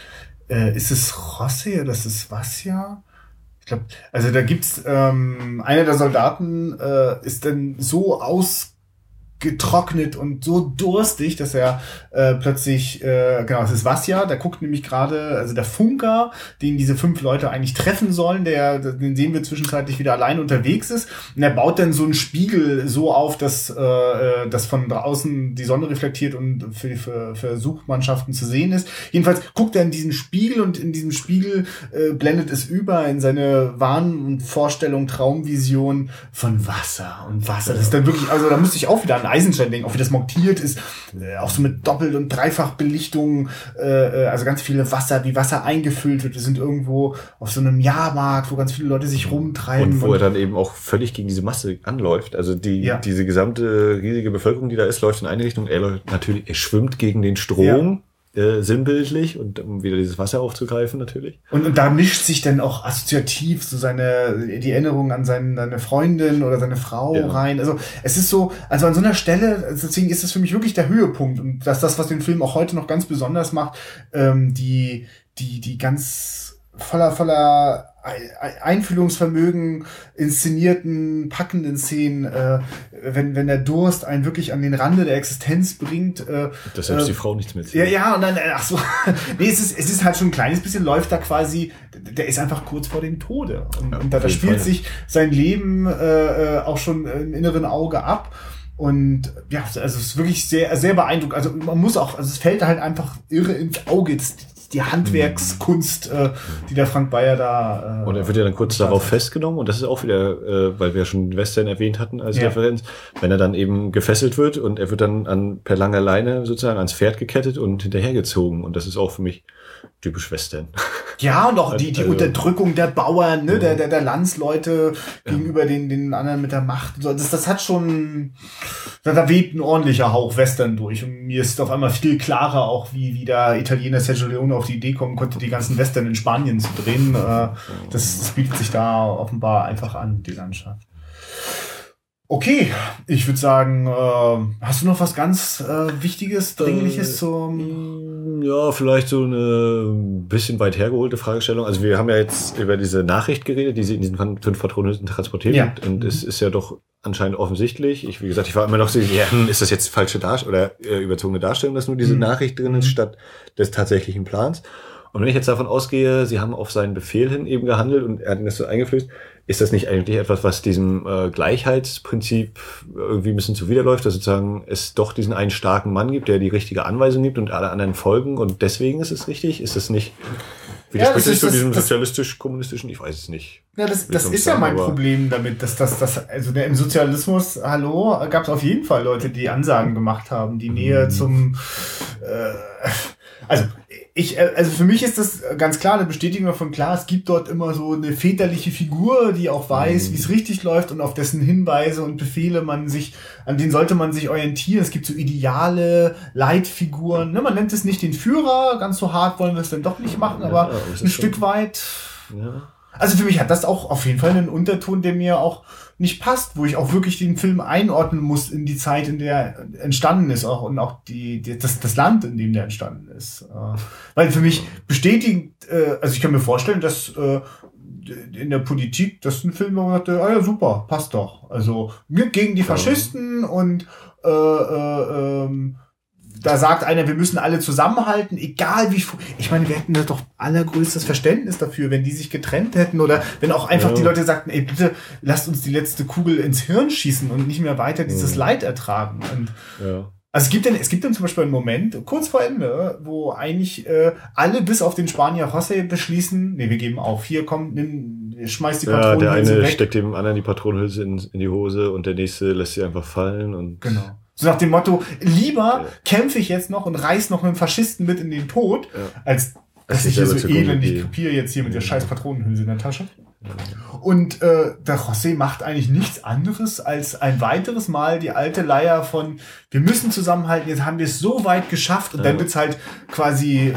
Äh, ist es Rossi oder ist es Vassia? Ich glaube, also da gibt's ähm, einer der Soldaten äh, ist dann so aus getrocknet und so durstig, dass er äh, plötzlich, äh, genau, es ist Vasja, der guckt nämlich gerade, also der Funker, den diese fünf Leute eigentlich treffen sollen, der, den sehen wir zwischenzeitlich wieder allein unterwegs ist. Und er baut dann so einen Spiegel so auf, dass, äh, äh dass von draußen die Sonne reflektiert und für, für, für Suchmannschaften zu sehen ist. Jedenfalls guckt er in diesen Spiegel und in diesem Spiegel äh, blendet es über in seine Wahn- und Vorstellung, Traumvision von Wasser und Wasser. Das ist dann wirklich, also da musste ich auch wieder an Eisenstein denken, auch wie das montiert ist, äh, auch so mit Doppel- und Dreifachbelichtung, äh, äh, also ganz viele Wasser, wie Wasser eingefüllt wird. Wir sind irgendwo auf so einem Jahrmarkt, wo ganz viele Leute sich rumtreiben. Und wo und er dann eben auch völlig gegen diese Masse anläuft. Also die, ja. diese gesamte riesige Bevölkerung, die da ist, läuft in eine Richtung. Er läuft natürlich, er schwimmt gegen den Strom. Ja äh, sinnbildlich und um wieder dieses Wasser aufzugreifen natürlich. Und, und da mischt sich dann auch assoziativ so seine die Erinnerung an seine, seine Freundin oder seine Frau ja. rein. Also es ist so, also an so einer Stelle, deswegen ist es für mich wirklich der Höhepunkt und das das, was den Film auch heute noch ganz besonders macht, ähm, die die die ganz voller voller Einfühlungsvermögen, inszenierten, packenden Szenen, äh, wenn, wenn der Durst einen wirklich an den Rande der Existenz bringt. Äh, Dass selbst äh, die Frau nichts mehr Ja, ja, und dann, äh, ach so, nee, es ist, es ist halt schon ein kleines bisschen, läuft da quasi, der ist einfach kurz vor dem Tode. Und, ja, und da, da spielt Fall. sich sein Leben äh, äh, auch schon im inneren Auge ab. Und ja, also es ist wirklich sehr, sehr beeindruckend. Also man muss auch, also es fällt halt einfach irre ins Auge. Das, die Handwerkskunst, äh, die der Frank Bayer da. Äh, und er wird ja dann kurz darauf hat. festgenommen und das ist auch wieder, äh, weil wir ja schon Western erwähnt hatten als ja. Referenz, wenn er dann eben gefesselt wird und er wird dann an per langer Leine sozusagen ans Pferd gekettet und hinterhergezogen und das ist auch für mich typisch Western. Ja, und auch die, die also, Unterdrückung der Bauern, ne, der, der, der Landsleute gegenüber den, den anderen mit der Macht. Das, das hat schon, da weht ein ordentlicher Hauch Western durch. Und mir ist auf einmal viel klarer auch, wie, wie der Italiener Sergio Leone auf die Idee kommen konnte, die ganzen Western in Spanien zu drehen. Äh, das, das bietet sich da offenbar einfach an, die Landschaft. Okay, ich würde sagen, äh, hast du noch was ganz äh, Wichtiges, Dringliches äh, zum... Ja, vielleicht so eine bisschen weit hergeholte Fragestellung. Also wir haben ja jetzt über diese Nachricht geredet, die sie in diesen fünf Patronen transportieren. Ja. Und, mhm. es ist ja doch anscheinend offensichtlich. Ich, wie gesagt, ich war immer noch so, ja, hm, ist das jetzt falsche Darstellung oder äh, überzogene Darstellung, dass nur diese mhm. Nachricht drin ist, mhm. statt des tatsächlichen Plans. Und wenn ich jetzt davon ausgehe, sie haben auf seinen Befehl hin eben gehandelt und er hat ihn das so eingeflößt, ist das nicht eigentlich etwas, was diesem äh, Gleichheitsprinzip irgendwie ein bisschen zuwiderläuft, dass sozusagen es doch diesen einen starken Mann gibt, der die richtige Anweisung gibt und alle anderen folgen und deswegen ist es richtig? Ist das nicht widerspricht ja, das zu diesem sozialistisch-kommunistischen? Ich weiß es nicht. Ja, das, das ist sagen, ja mein Problem damit, dass das, das, also der, im Sozialismus, hallo, gab es auf jeden Fall Leute, die Ansagen gemacht haben, die Nähe mhm. zum äh, also ich, äh, also für mich ist das ganz klar eine Bestätigung davon klar, es gibt dort immer so eine väterliche Figur, die auch weiß, mhm. wie es richtig läuft und auf dessen Hinweise und Befehle man sich, an denen sollte man sich orientieren. Es gibt so ideale Leitfiguren. Ne? Man nennt es nicht den Führer, ganz so hart wollen wir es dann doch nicht machen, aber ja, ein Stück weit. Ja Also für mich hat das auch auf jeden Fall einen Unterton, der mir auch nicht passt, wo ich auch wirklich den Film einordnen muss in die Zeit, in der er entstanden ist auch und auch die, die das, das Land, in dem der entstanden ist. Äh, weil für mich bestätigt, äh, also ich kann mir vorstellen, dass äh, in der Politik, das ist ein Film, wo man sagte, ah ja, super, passt doch. Also gegen die Faschisten und äh, äh, ähm, da sagt einer, wir müssen alle zusammenhalten, egal wie. Ich meine, wir hätten da doch allergrößtes Verständnis dafür, wenn die sich getrennt hätten oder wenn auch einfach ja. die Leute sagten, ey, bitte lasst uns die letzte Kugel ins Hirn schießen und nicht mehr weiter dieses ja. Leid ertragen. Und ja. Also es gibt dann, es gibt dann zum Beispiel einen Moment, kurz vor Ende, wo eigentlich äh, alle bis auf den Spanier José beschließen, nee, wir geben auf, hier komm, nimm, schmeiß die Patronenhülse Ja, der eine weg. steckt dem anderen die Patronenhülse in, in die Hose und der nächste lässt sie einfach fallen und genau. So nach dem Motto, lieber ja. kämpfe ich jetzt noch und reiß noch einen Faschisten mit in den Tod, ja. als dass ich hier so elendig kopiere jetzt hier mit der scheiß Patronenhülse in der Tasche. Und äh, der José macht eigentlich nichts anderes, als ein weiteres Mal die alte Leier von wir müssen zusammenhalten, jetzt haben wir es so weit geschafft und ja. dann wird's halt quasi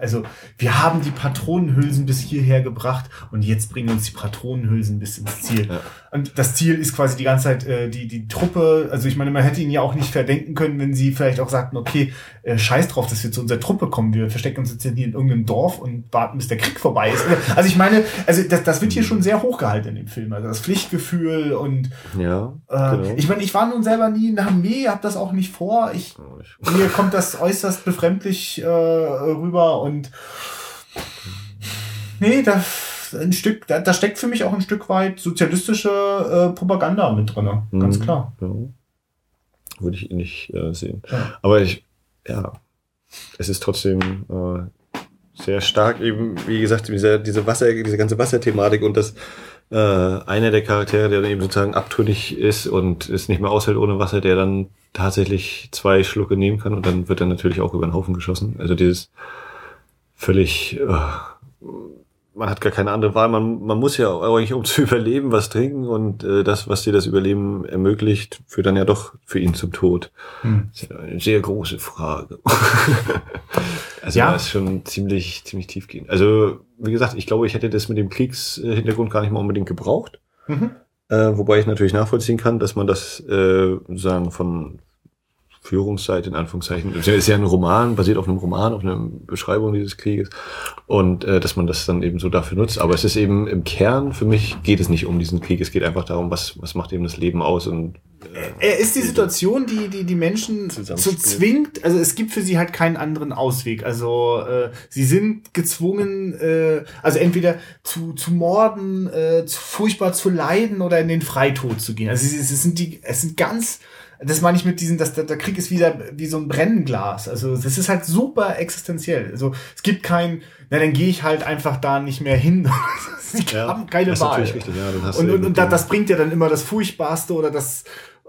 also wir haben die Patronenhülsen bis hierher gebracht und jetzt bringen uns die Patronenhülsen bis ins Ziel. Ja. Und das Ziel ist quasi die ganze Zeit äh, die, die Truppe, also ich meine, man hätte ihn ja auch nicht verdenken können, wenn sie vielleicht auch sagten, okay, äh, scheiß drauf, dass wir zu unserer Truppe kommen, wir verstecken uns jetzt hier in irgendeinem Dorf und warten, bis der Krieg vorbei ist. Also ich meine, also das, das wird hier schon sehr hochgehalten in dem Film, also das Pflichtgefühl und ja, äh, genau. ich meine, ich war nun selber nie in der Armee, hab das auch nicht vor. Ich, mir kommt das äußerst befremdlich äh, rüber und nee, da ein Stück, da, da steckt für mich auch ein Stück weit sozialistische äh, Propaganda mit drin, ganz mhm. klar. Ja. Würde ich nicht äh, sehen. Ja. Aber ich, ja, es ist trotzdem äh, sehr stark eben, wie gesagt, diese, diese Wasser, diese ganze Wasserthematik und das äh, einer der Charaktere, der dann eben sozusagen abtrünnig ist und es nicht mehr aushält ohne Wasser, der dann tatsächlich zwei Schlucke nehmen kann und dann wird er natürlich auch über den Haufen geschossen. Also dieses völlig äh, man hat gar keine andere Wahl. Man, man muss ja eigentlich, um zu überleben, was trinken und äh, das, was dir das Überleben ermöglicht, führt dann ja doch für ihn zum Tod. Hm. Das ist ja eine sehr große Frage. also ja. das ist schon ziemlich, ziemlich tiefgehend. Also, wie gesagt, ich glaube, ich hätte das mit dem Kriegshintergrund gar nicht mal unbedingt gebraucht. Mhm. Äh, wobei ich natürlich nachvollziehen kann, dass man das äh, sagen von Führungsseite in Anführungszeichen. Es ist ja ein Roman, basiert auf einem Roman, auf einer Beschreibung dieses Krieges. Und äh, dass man das dann eben so dafür nutzt. Aber es ist eben im Kern, für mich geht es nicht um diesen Krieg. Es geht einfach darum, was, was macht eben das Leben aus und äh, er ist die Situation, die die, die Menschen so zwingt. Also es gibt für sie halt keinen anderen Ausweg. Also äh, sie sind gezwungen, äh, also entweder zu, zu morden, äh, zu, furchtbar zu leiden oder in den Freitod zu gehen. Also es, es sind die, es sind ganz das meine ich mit diesem, dass der, der Krieg ist wieder wie so ein Brennglas. Also das ist halt super existenziell. Also es gibt kein, na dann gehe ich halt einfach da nicht mehr hin. Sie ja, haben keine Wahl. Richtig, ja, und und, und das bringt ja dann immer das Furchtbarste oder das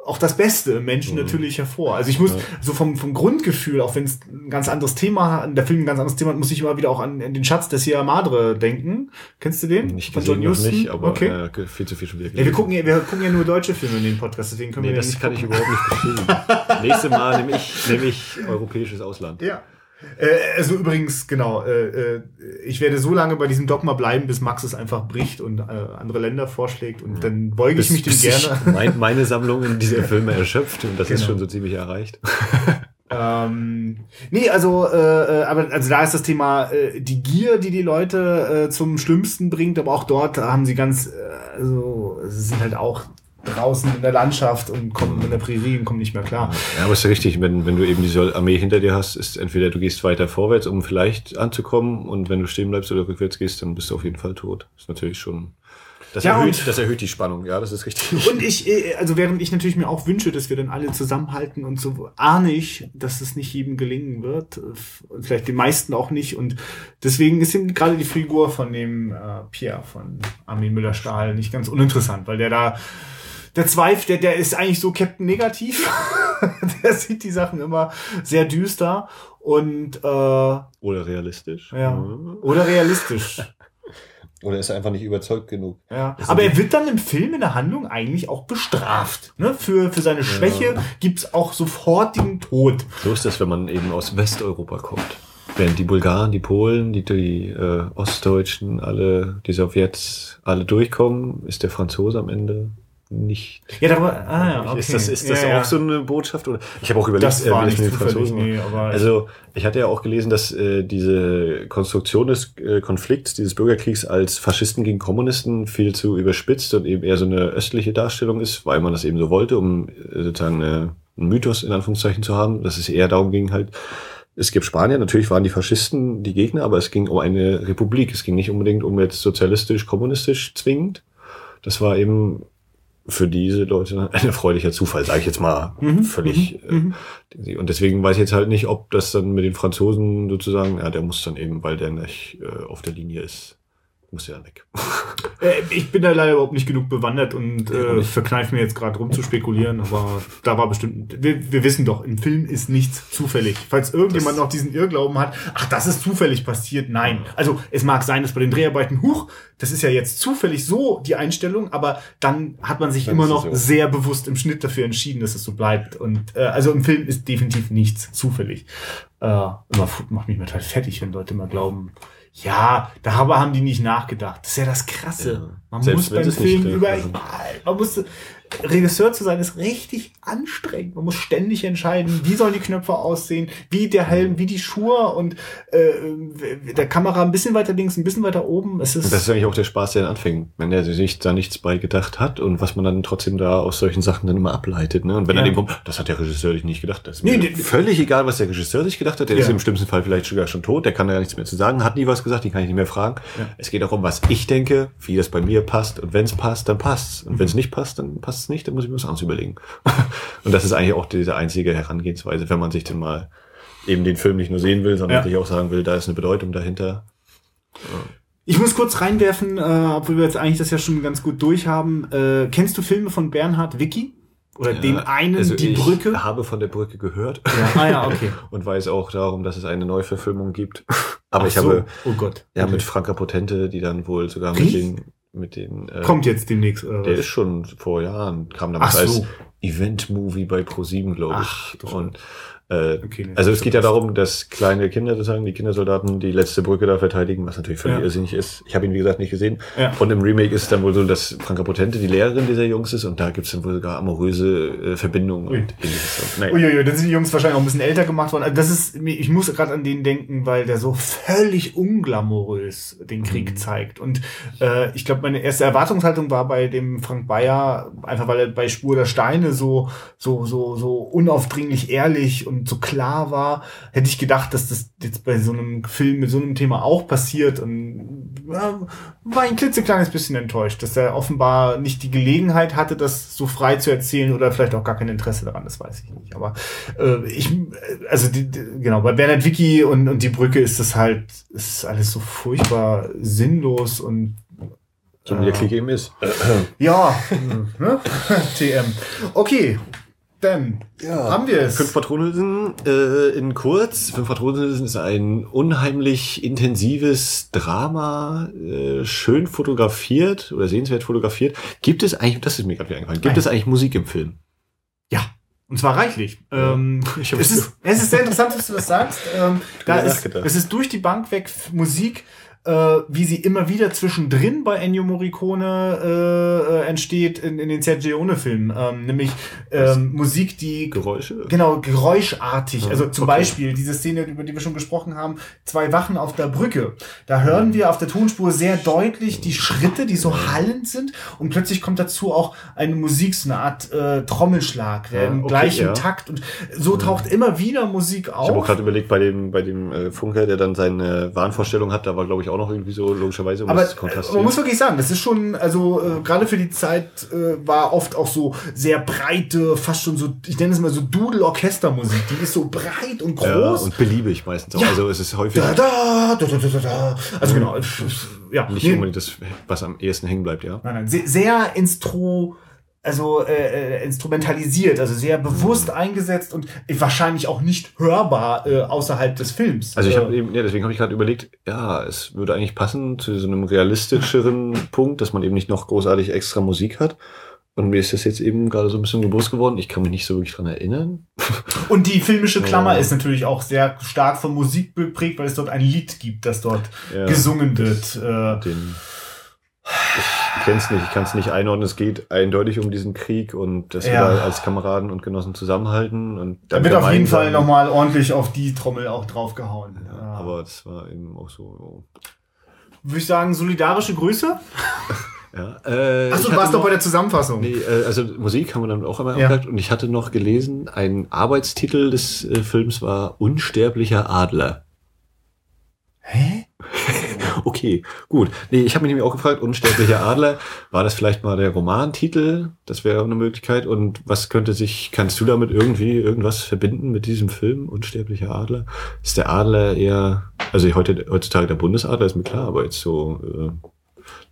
auch das Beste im Menschen mhm. natürlich hervor. Also ich muss ja. so vom, vom Grundgefühl, auch wenn es ein ganz anderes Thema hat, der Film ein ganz anderes Thema hat, muss ich immer wieder auch an, an den Schatz der Sierra Madre denken. Kennst du den? Nicht gesehen noch nicht, aber okay. äh, viel zu viel schon wieder Ja, wir gucken, ja, wir gucken ja nur deutsche Filme in den Podcast, deswegen können nee, wir das nicht kann gucken. ich überhaupt nicht verstehen. Nächstes Mal nehme ich, nehme ich europäisches Ausland. Ja. Äh, also übrigens, genau, äh, äh, ich werde so lange bei diesem Dogma bleiben, bis Max es einfach bricht und äh, andere Länder vorschlägt und dann beuge bis, ich mich dem gerne. Mein, meine Sammlung in dieser Filme erschöpft und das genau. ist schon so ziemlich erreicht. ähm, nee, also, äh, äh, aber also da ist das Thema äh, die Gier, die die Leute äh, zum Schlimmsten bringt, aber auch dort haben sie ganz, äh, also sie sind halt auch draußen in der Landschaft und kommen in der Prärie und kommen nicht mehr klar. Ja, aber ist ja richtig, wenn, wenn du eben diese Armee hinter dir hast, ist entweder du gehst weiter vorwärts, um vielleicht anzukommen, und wenn du stehen bleibst oder rückwärts gehst, dann bist du auf jeden Fall tot. Das ist natürlich schon. Das, ja, erhöht, das erhöht die Spannung, ja, das ist richtig. Und ich, äh, also während ich natürlich mir auch wünsche, dass wir dann alle zusammenhalten und so, ahne ich, dass es nicht jedem gelingen wird. Und vielleicht den meisten auch nicht. Und deswegen ist eben gerade die Figur von dem äh, Pierre von Armin Müller-Stahl nicht ganz uninteressant, weil der da der Zweifel, der, der ist eigentlich so Captain Negativ. der sieht die Sachen immer sehr düster und äh, oder realistisch. Ja. Mhm. Oder realistisch. Oder ist er einfach nicht überzeugt genug? Ja. Aber er wird dann im Film in der Handlung eigentlich auch bestraft. Ne? Für, für seine Schwäche ja. gibt's auch sofortigen Tod. So ist das, wenn man eben aus Westeuropa kommt. während die Bulgaren, die Polen, die, die äh, Ostdeutschen, alle, die Sowjets, alle durchkommen, ist der Franzose am Ende nicht. Ja, darüber, ah, ja, okay. Ist das, ist das ja, auch ja. so eine Botschaft? Oder? Ich habe auch überlegt, Das war wie nicht mit den zufällig, nee, aber Also ich hatte ja auch gelesen, dass äh, diese Konstruktion des äh, Konflikts, dieses Bürgerkriegs als Faschisten gegen Kommunisten viel zu überspitzt und eben eher so eine östliche Darstellung ist, weil man das eben so wollte, um äh, sozusagen äh, einen Mythos in Anführungszeichen zu haben, dass es eher darum ging halt, es gibt Spanier, natürlich waren die Faschisten die Gegner, aber es ging um eine Republik. Es ging nicht unbedingt um jetzt sozialistisch, kommunistisch zwingend. Das war eben für diese Leute ein erfreulicher Zufall, sage ich jetzt mal völlig. Äh, und deswegen weiß ich jetzt halt nicht, ob das dann mit den Franzosen sozusagen, ja, der muss dann eben, weil der nicht äh, auf der Linie ist, muss dann weg. Äh, ich bin da leider überhaupt nicht genug bewandert und Ja, äh, verkneife mir jetzt gerade rum zu spekulieren, aber da war bestimmt, wir, wir wissen doch, im Film ist nichts zufällig. Falls irgendjemand Das- noch diesen Irrglauben hat, ach, das ist zufällig passiert, nein. Also es mag sein, dass bei den Dreharbeiten, huch, das ist ja jetzt zufällig so die Einstellung, aber dann hat man sich immer noch so. sehr bewusst im Schnitt dafür entschieden, dass es so bleibt. Und äh, also im Film ist definitiv nichts zufällig. Äh, immer macht mich mal total fertig, wenn Leute mal glauben, ja, darüber haben die nicht nachgedacht. Das ist ja das Krasse. Ja. Man Selbst muss beim Film überall, also. man muss, Regisseur zu sein ist richtig anstrengend. Man muss ständig entscheiden, wie sollen die Knöpfe aussehen, wie der Helm, wie die Schuhe und äh, der Kamera ein bisschen weiter links, ein bisschen weiter oben. Es ist, Und das ist eigentlich auch der Spaß, der dann anfängt, wenn er sich da nichts bei gedacht hat und was man dann trotzdem da aus solchen Sachen dann immer ableitet. Ne? Und wenn Ja. dann eben das hat der Regisseur sich nicht gedacht. Das ist Nee, völlig egal, was der Regisseur sich gedacht hat. Der ist Ja. im schlimmsten Fall vielleicht sogar schon tot, der kann da ja nichts mehr zu sagen, hat nie was gesagt, den kann ich nicht mehr fragen. Ja. Es geht darum, was ich denke, wie das bei mir passt. Und wenn es passt, dann passt's. Und wenn es nicht passt, dann passt es nicht, dann muss ich mir was anderes überlegen. und das ist eigentlich auch diese einzige Herangehensweise, wenn man sich denn mal eben den Film nicht nur sehen will, sondern Ja. sich auch sagen will, da ist eine Bedeutung dahinter. ich muss kurz reinwerfen, äh, obwohl wir jetzt eigentlich das ja schon ganz gut durchhaben. Äh, kennst du Filme von Bernhard Wicki? Oder den einen, also die ich Brücke? habe von der Brücke gehört Ja. Ah ja, okay. und weiß auch darum, dass es eine Neuverfilmung gibt. Aber Ach ich so. habe oh Gott. ja Okay. mit Franka Potente, die dann wohl sogar mit Wie? den mit den äh, Kommt jetzt demnächst. Oder der was? ist schon vor Jahren kam Ach damals so. als Event-Movie bei Pro7, glaube Ach, ich. du Und äh, Okay, nee, also es geht ja darum, dass kleine Kinder sozusagen, die Kindersoldaten, die letzte Brücke da verteidigen, was natürlich völlig Ja. irrsinnig ist. Ich habe ihn, wie gesagt, nicht gesehen. Ja. Und im Remake ist es dann wohl so, dass Franka Potente die Lehrerin dieser Jungs ist und da gibt es dann wohl sogar amoröse äh, Verbindungen Ui. und ähnliches. Naja. Uiuiui, dann sind die Jungs wahrscheinlich auch ein bisschen älter gemacht worden. Also das ist, ich muss gerade an den denken, weil der so völlig unglamourös den Krieg Mhm. zeigt. Und äh, ich glaube, meine erste Erwartungshaltung war bei dem Frank Bayer, einfach weil er bei Spur der Steine so, so, so, so unaufdringlich ehrlich und so klar war, hätte ich gedacht, dass das jetzt bei so einem Film mit so einem Thema auch passiert. Und war ein klitzekleines bisschen enttäuscht, dass er offenbar nicht die Gelegenheit hatte, das so frei zu erzählen oder vielleicht auch gar kein Interesse daran, das weiß ich nicht. Aber äh, ich, also die, die, genau, bei Bernhard Wicki und, und die Brücke ist das halt, ist alles so furchtbar sinnlos und So wie der äh, Krieg eben ist. ja, ne? TM. Okay, dann haben wir es. Fünf Patronenhülsen äh, in kurz. Fünf Patronenhülsen ist ein unheimlich intensives Drama, äh, schön fotografiert oder sehenswert fotografiert. Gibt es eigentlich, das ist mir gerade wieder eingefallen, gibt Nein. es eigentlich Musik im Film? Ja, und zwar reichlich. Ähm, es, ist, es ist sehr interessant, dass du das sagst. Ähm, da ist, es ist durch die Bank weg Musik, äh, wie sie immer wieder zwischendrin bei Ennio Morricone äh, äh, entsteht in, in den Sergio Leone-Filmen. Ähm, nämlich ähm, Musik, die Geräusche? Genau, geräuschartig. Ja, Also zum okay. Beispiel diese Szene, über die wir schon gesprochen haben, zwei Wachen auf der Brücke. Da hören wir auf der Tonspur sehr deutlich die Schritte, die so hallend sind. Und plötzlich kommt dazu auch eine Musik, so eine Art äh, Trommelschlag, Ja, im okay, gleichen ja. Taucht. Und so taucht immer wieder Musik Ich habe auch auf. gerade überlegt, bei dem, bei dem äh, Funker, der dann seine Wahnvorstellung hat, da war, glaube ich, auch noch irgendwie so logischerweise, um Aber das äh, man muss wirklich sagen, das ist schon, also äh, gerade für die Zeit äh, war oft auch so sehr breite, fast schon so, ich nenne es mal so Dudel-Orchestermusik. Die ist so breit und ja, groß. und beliebig meistens auch. Ja. Also es ist häufig Da, da, da, da, da, da, da. Also genau, es- es- ja. nicht Nee, unbedingt das, was am ehesten hängen bleibt, ja. nein, nein, sehr, sehr instru, also äh, äh, instrumentalisiert, also sehr bewusst eingesetzt und wahrscheinlich auch nicht hörbar äh, außerhalb des Films. Also ich äh, habe eben, ja, deswegen habe ich gerade überlegt, ja, es würde eigentlich passen zu so einem realistischeren Punkt, dass man eben nicht noch großartig extra Musik hat. Und mir ist das jetzt eben gerade so ein bisschen bewusst geworden. Ich kann mich nicht so wirklich dran erinnern. Und die filmische Klammer Ja. ist natürlich auch sehr stark von Musik geprägt, weil es dort ein Lied gibt, das dort Ja. gesungen wird. Äh, Den, ich kenn's nicht, ich kann es nicht einordnen. Es geht eindeutig um diesen Krieg und dass Ja. wir als Kameraden und Genossen zusammenhalten. Und da wird auf jeden Fall nochmal ordentlich auf die Trommel auch draufgehauen. Ja, Ja. aber das war eben auch so. Würde ich sagen, solidarische Größe? Ja, äh, Achso, du warst doch bei der Zusammenfassung. Nee, äh, also Musik haben wir dann auch einmal Ja. angepackt und ich hatte noch gelesen, ein Arbeitstitel des äh, Films war Unsterblicher Adler. Hä? Okay, gut. Nee, ich habe mich nämlich auch gefragt, Unsterblicher Adler, war das vielleicht mal der Romantitel? Das wäre eine Möglichkeit. Und was könnte sich, kannst du damit irgendwie irgendwas verbinden mit diesem Film, Unsterblicher Adler? Ist der Adler eher, also heute, heutzutage der Bundesadler ist mir klar, aber jetzt so äh,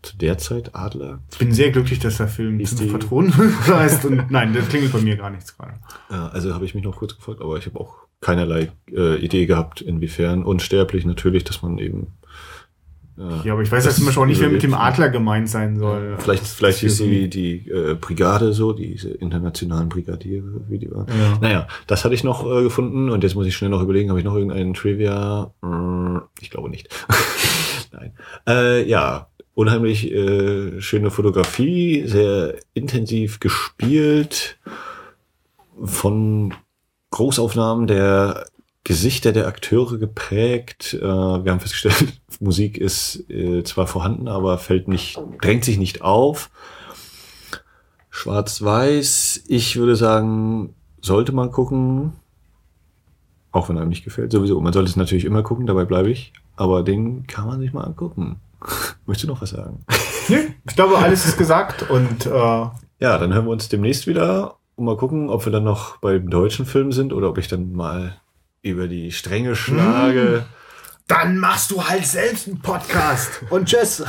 zu der Zeit Adler? Ich bin sehr glücklich, dass der Film Ist die- Patronen heißt. Und nein, das klingelt bei mir gar nichts gerade. Ja, also habe ich mich noch kurz gefragt, aber ich habe auch keinerlei äh, Idee gehabt, inwiefern unsterblich natürlich, dass man eben Ja, aber ich weiß jetzt zum Beispiel auch nicht, wer mit dem. Adler gemeint sein soll. Vielleicht, vielleicht ist die, die äh, Brigade so, diese internationalen Brigadiere, wie die waren. Ja. Naja, das hatte ich noch äh, gefunden und jetzt muss ich schnell noch überlegen, habe ich noch irgendeinen Trivia? Äh, Ich glaube nicht. Nein. Äh, ja, unheimlich äh, schöne Fotografie, sehr intensiv gespielt, von Großaufnahmen der Gesichter der Akteure geprägt. Äh, wir haben festgestellt, Musik ist äh, zwar vorhanden, aber fällt nicht, drängt sich nicht auf. Schwarz-Weiß, ich würde sagen, sollte man gucken. Auch wenn einem nicht gefällt, sowieso. Man sollte es natürlich immer gucken, dabei bleibe ich. Aber den kann man sich mal angucken. Möchtest du noch was sagen? Nee, ich glaube, alles ist gesagt und äh, Ja, dann hören wir uns demnächst wieder und mal gucken, ob wir dann noch beim deutschen Film sind oder ob ich dann mal über die Stränge schlage. dann machst du halt selbst einen Podcast. Und tschüss.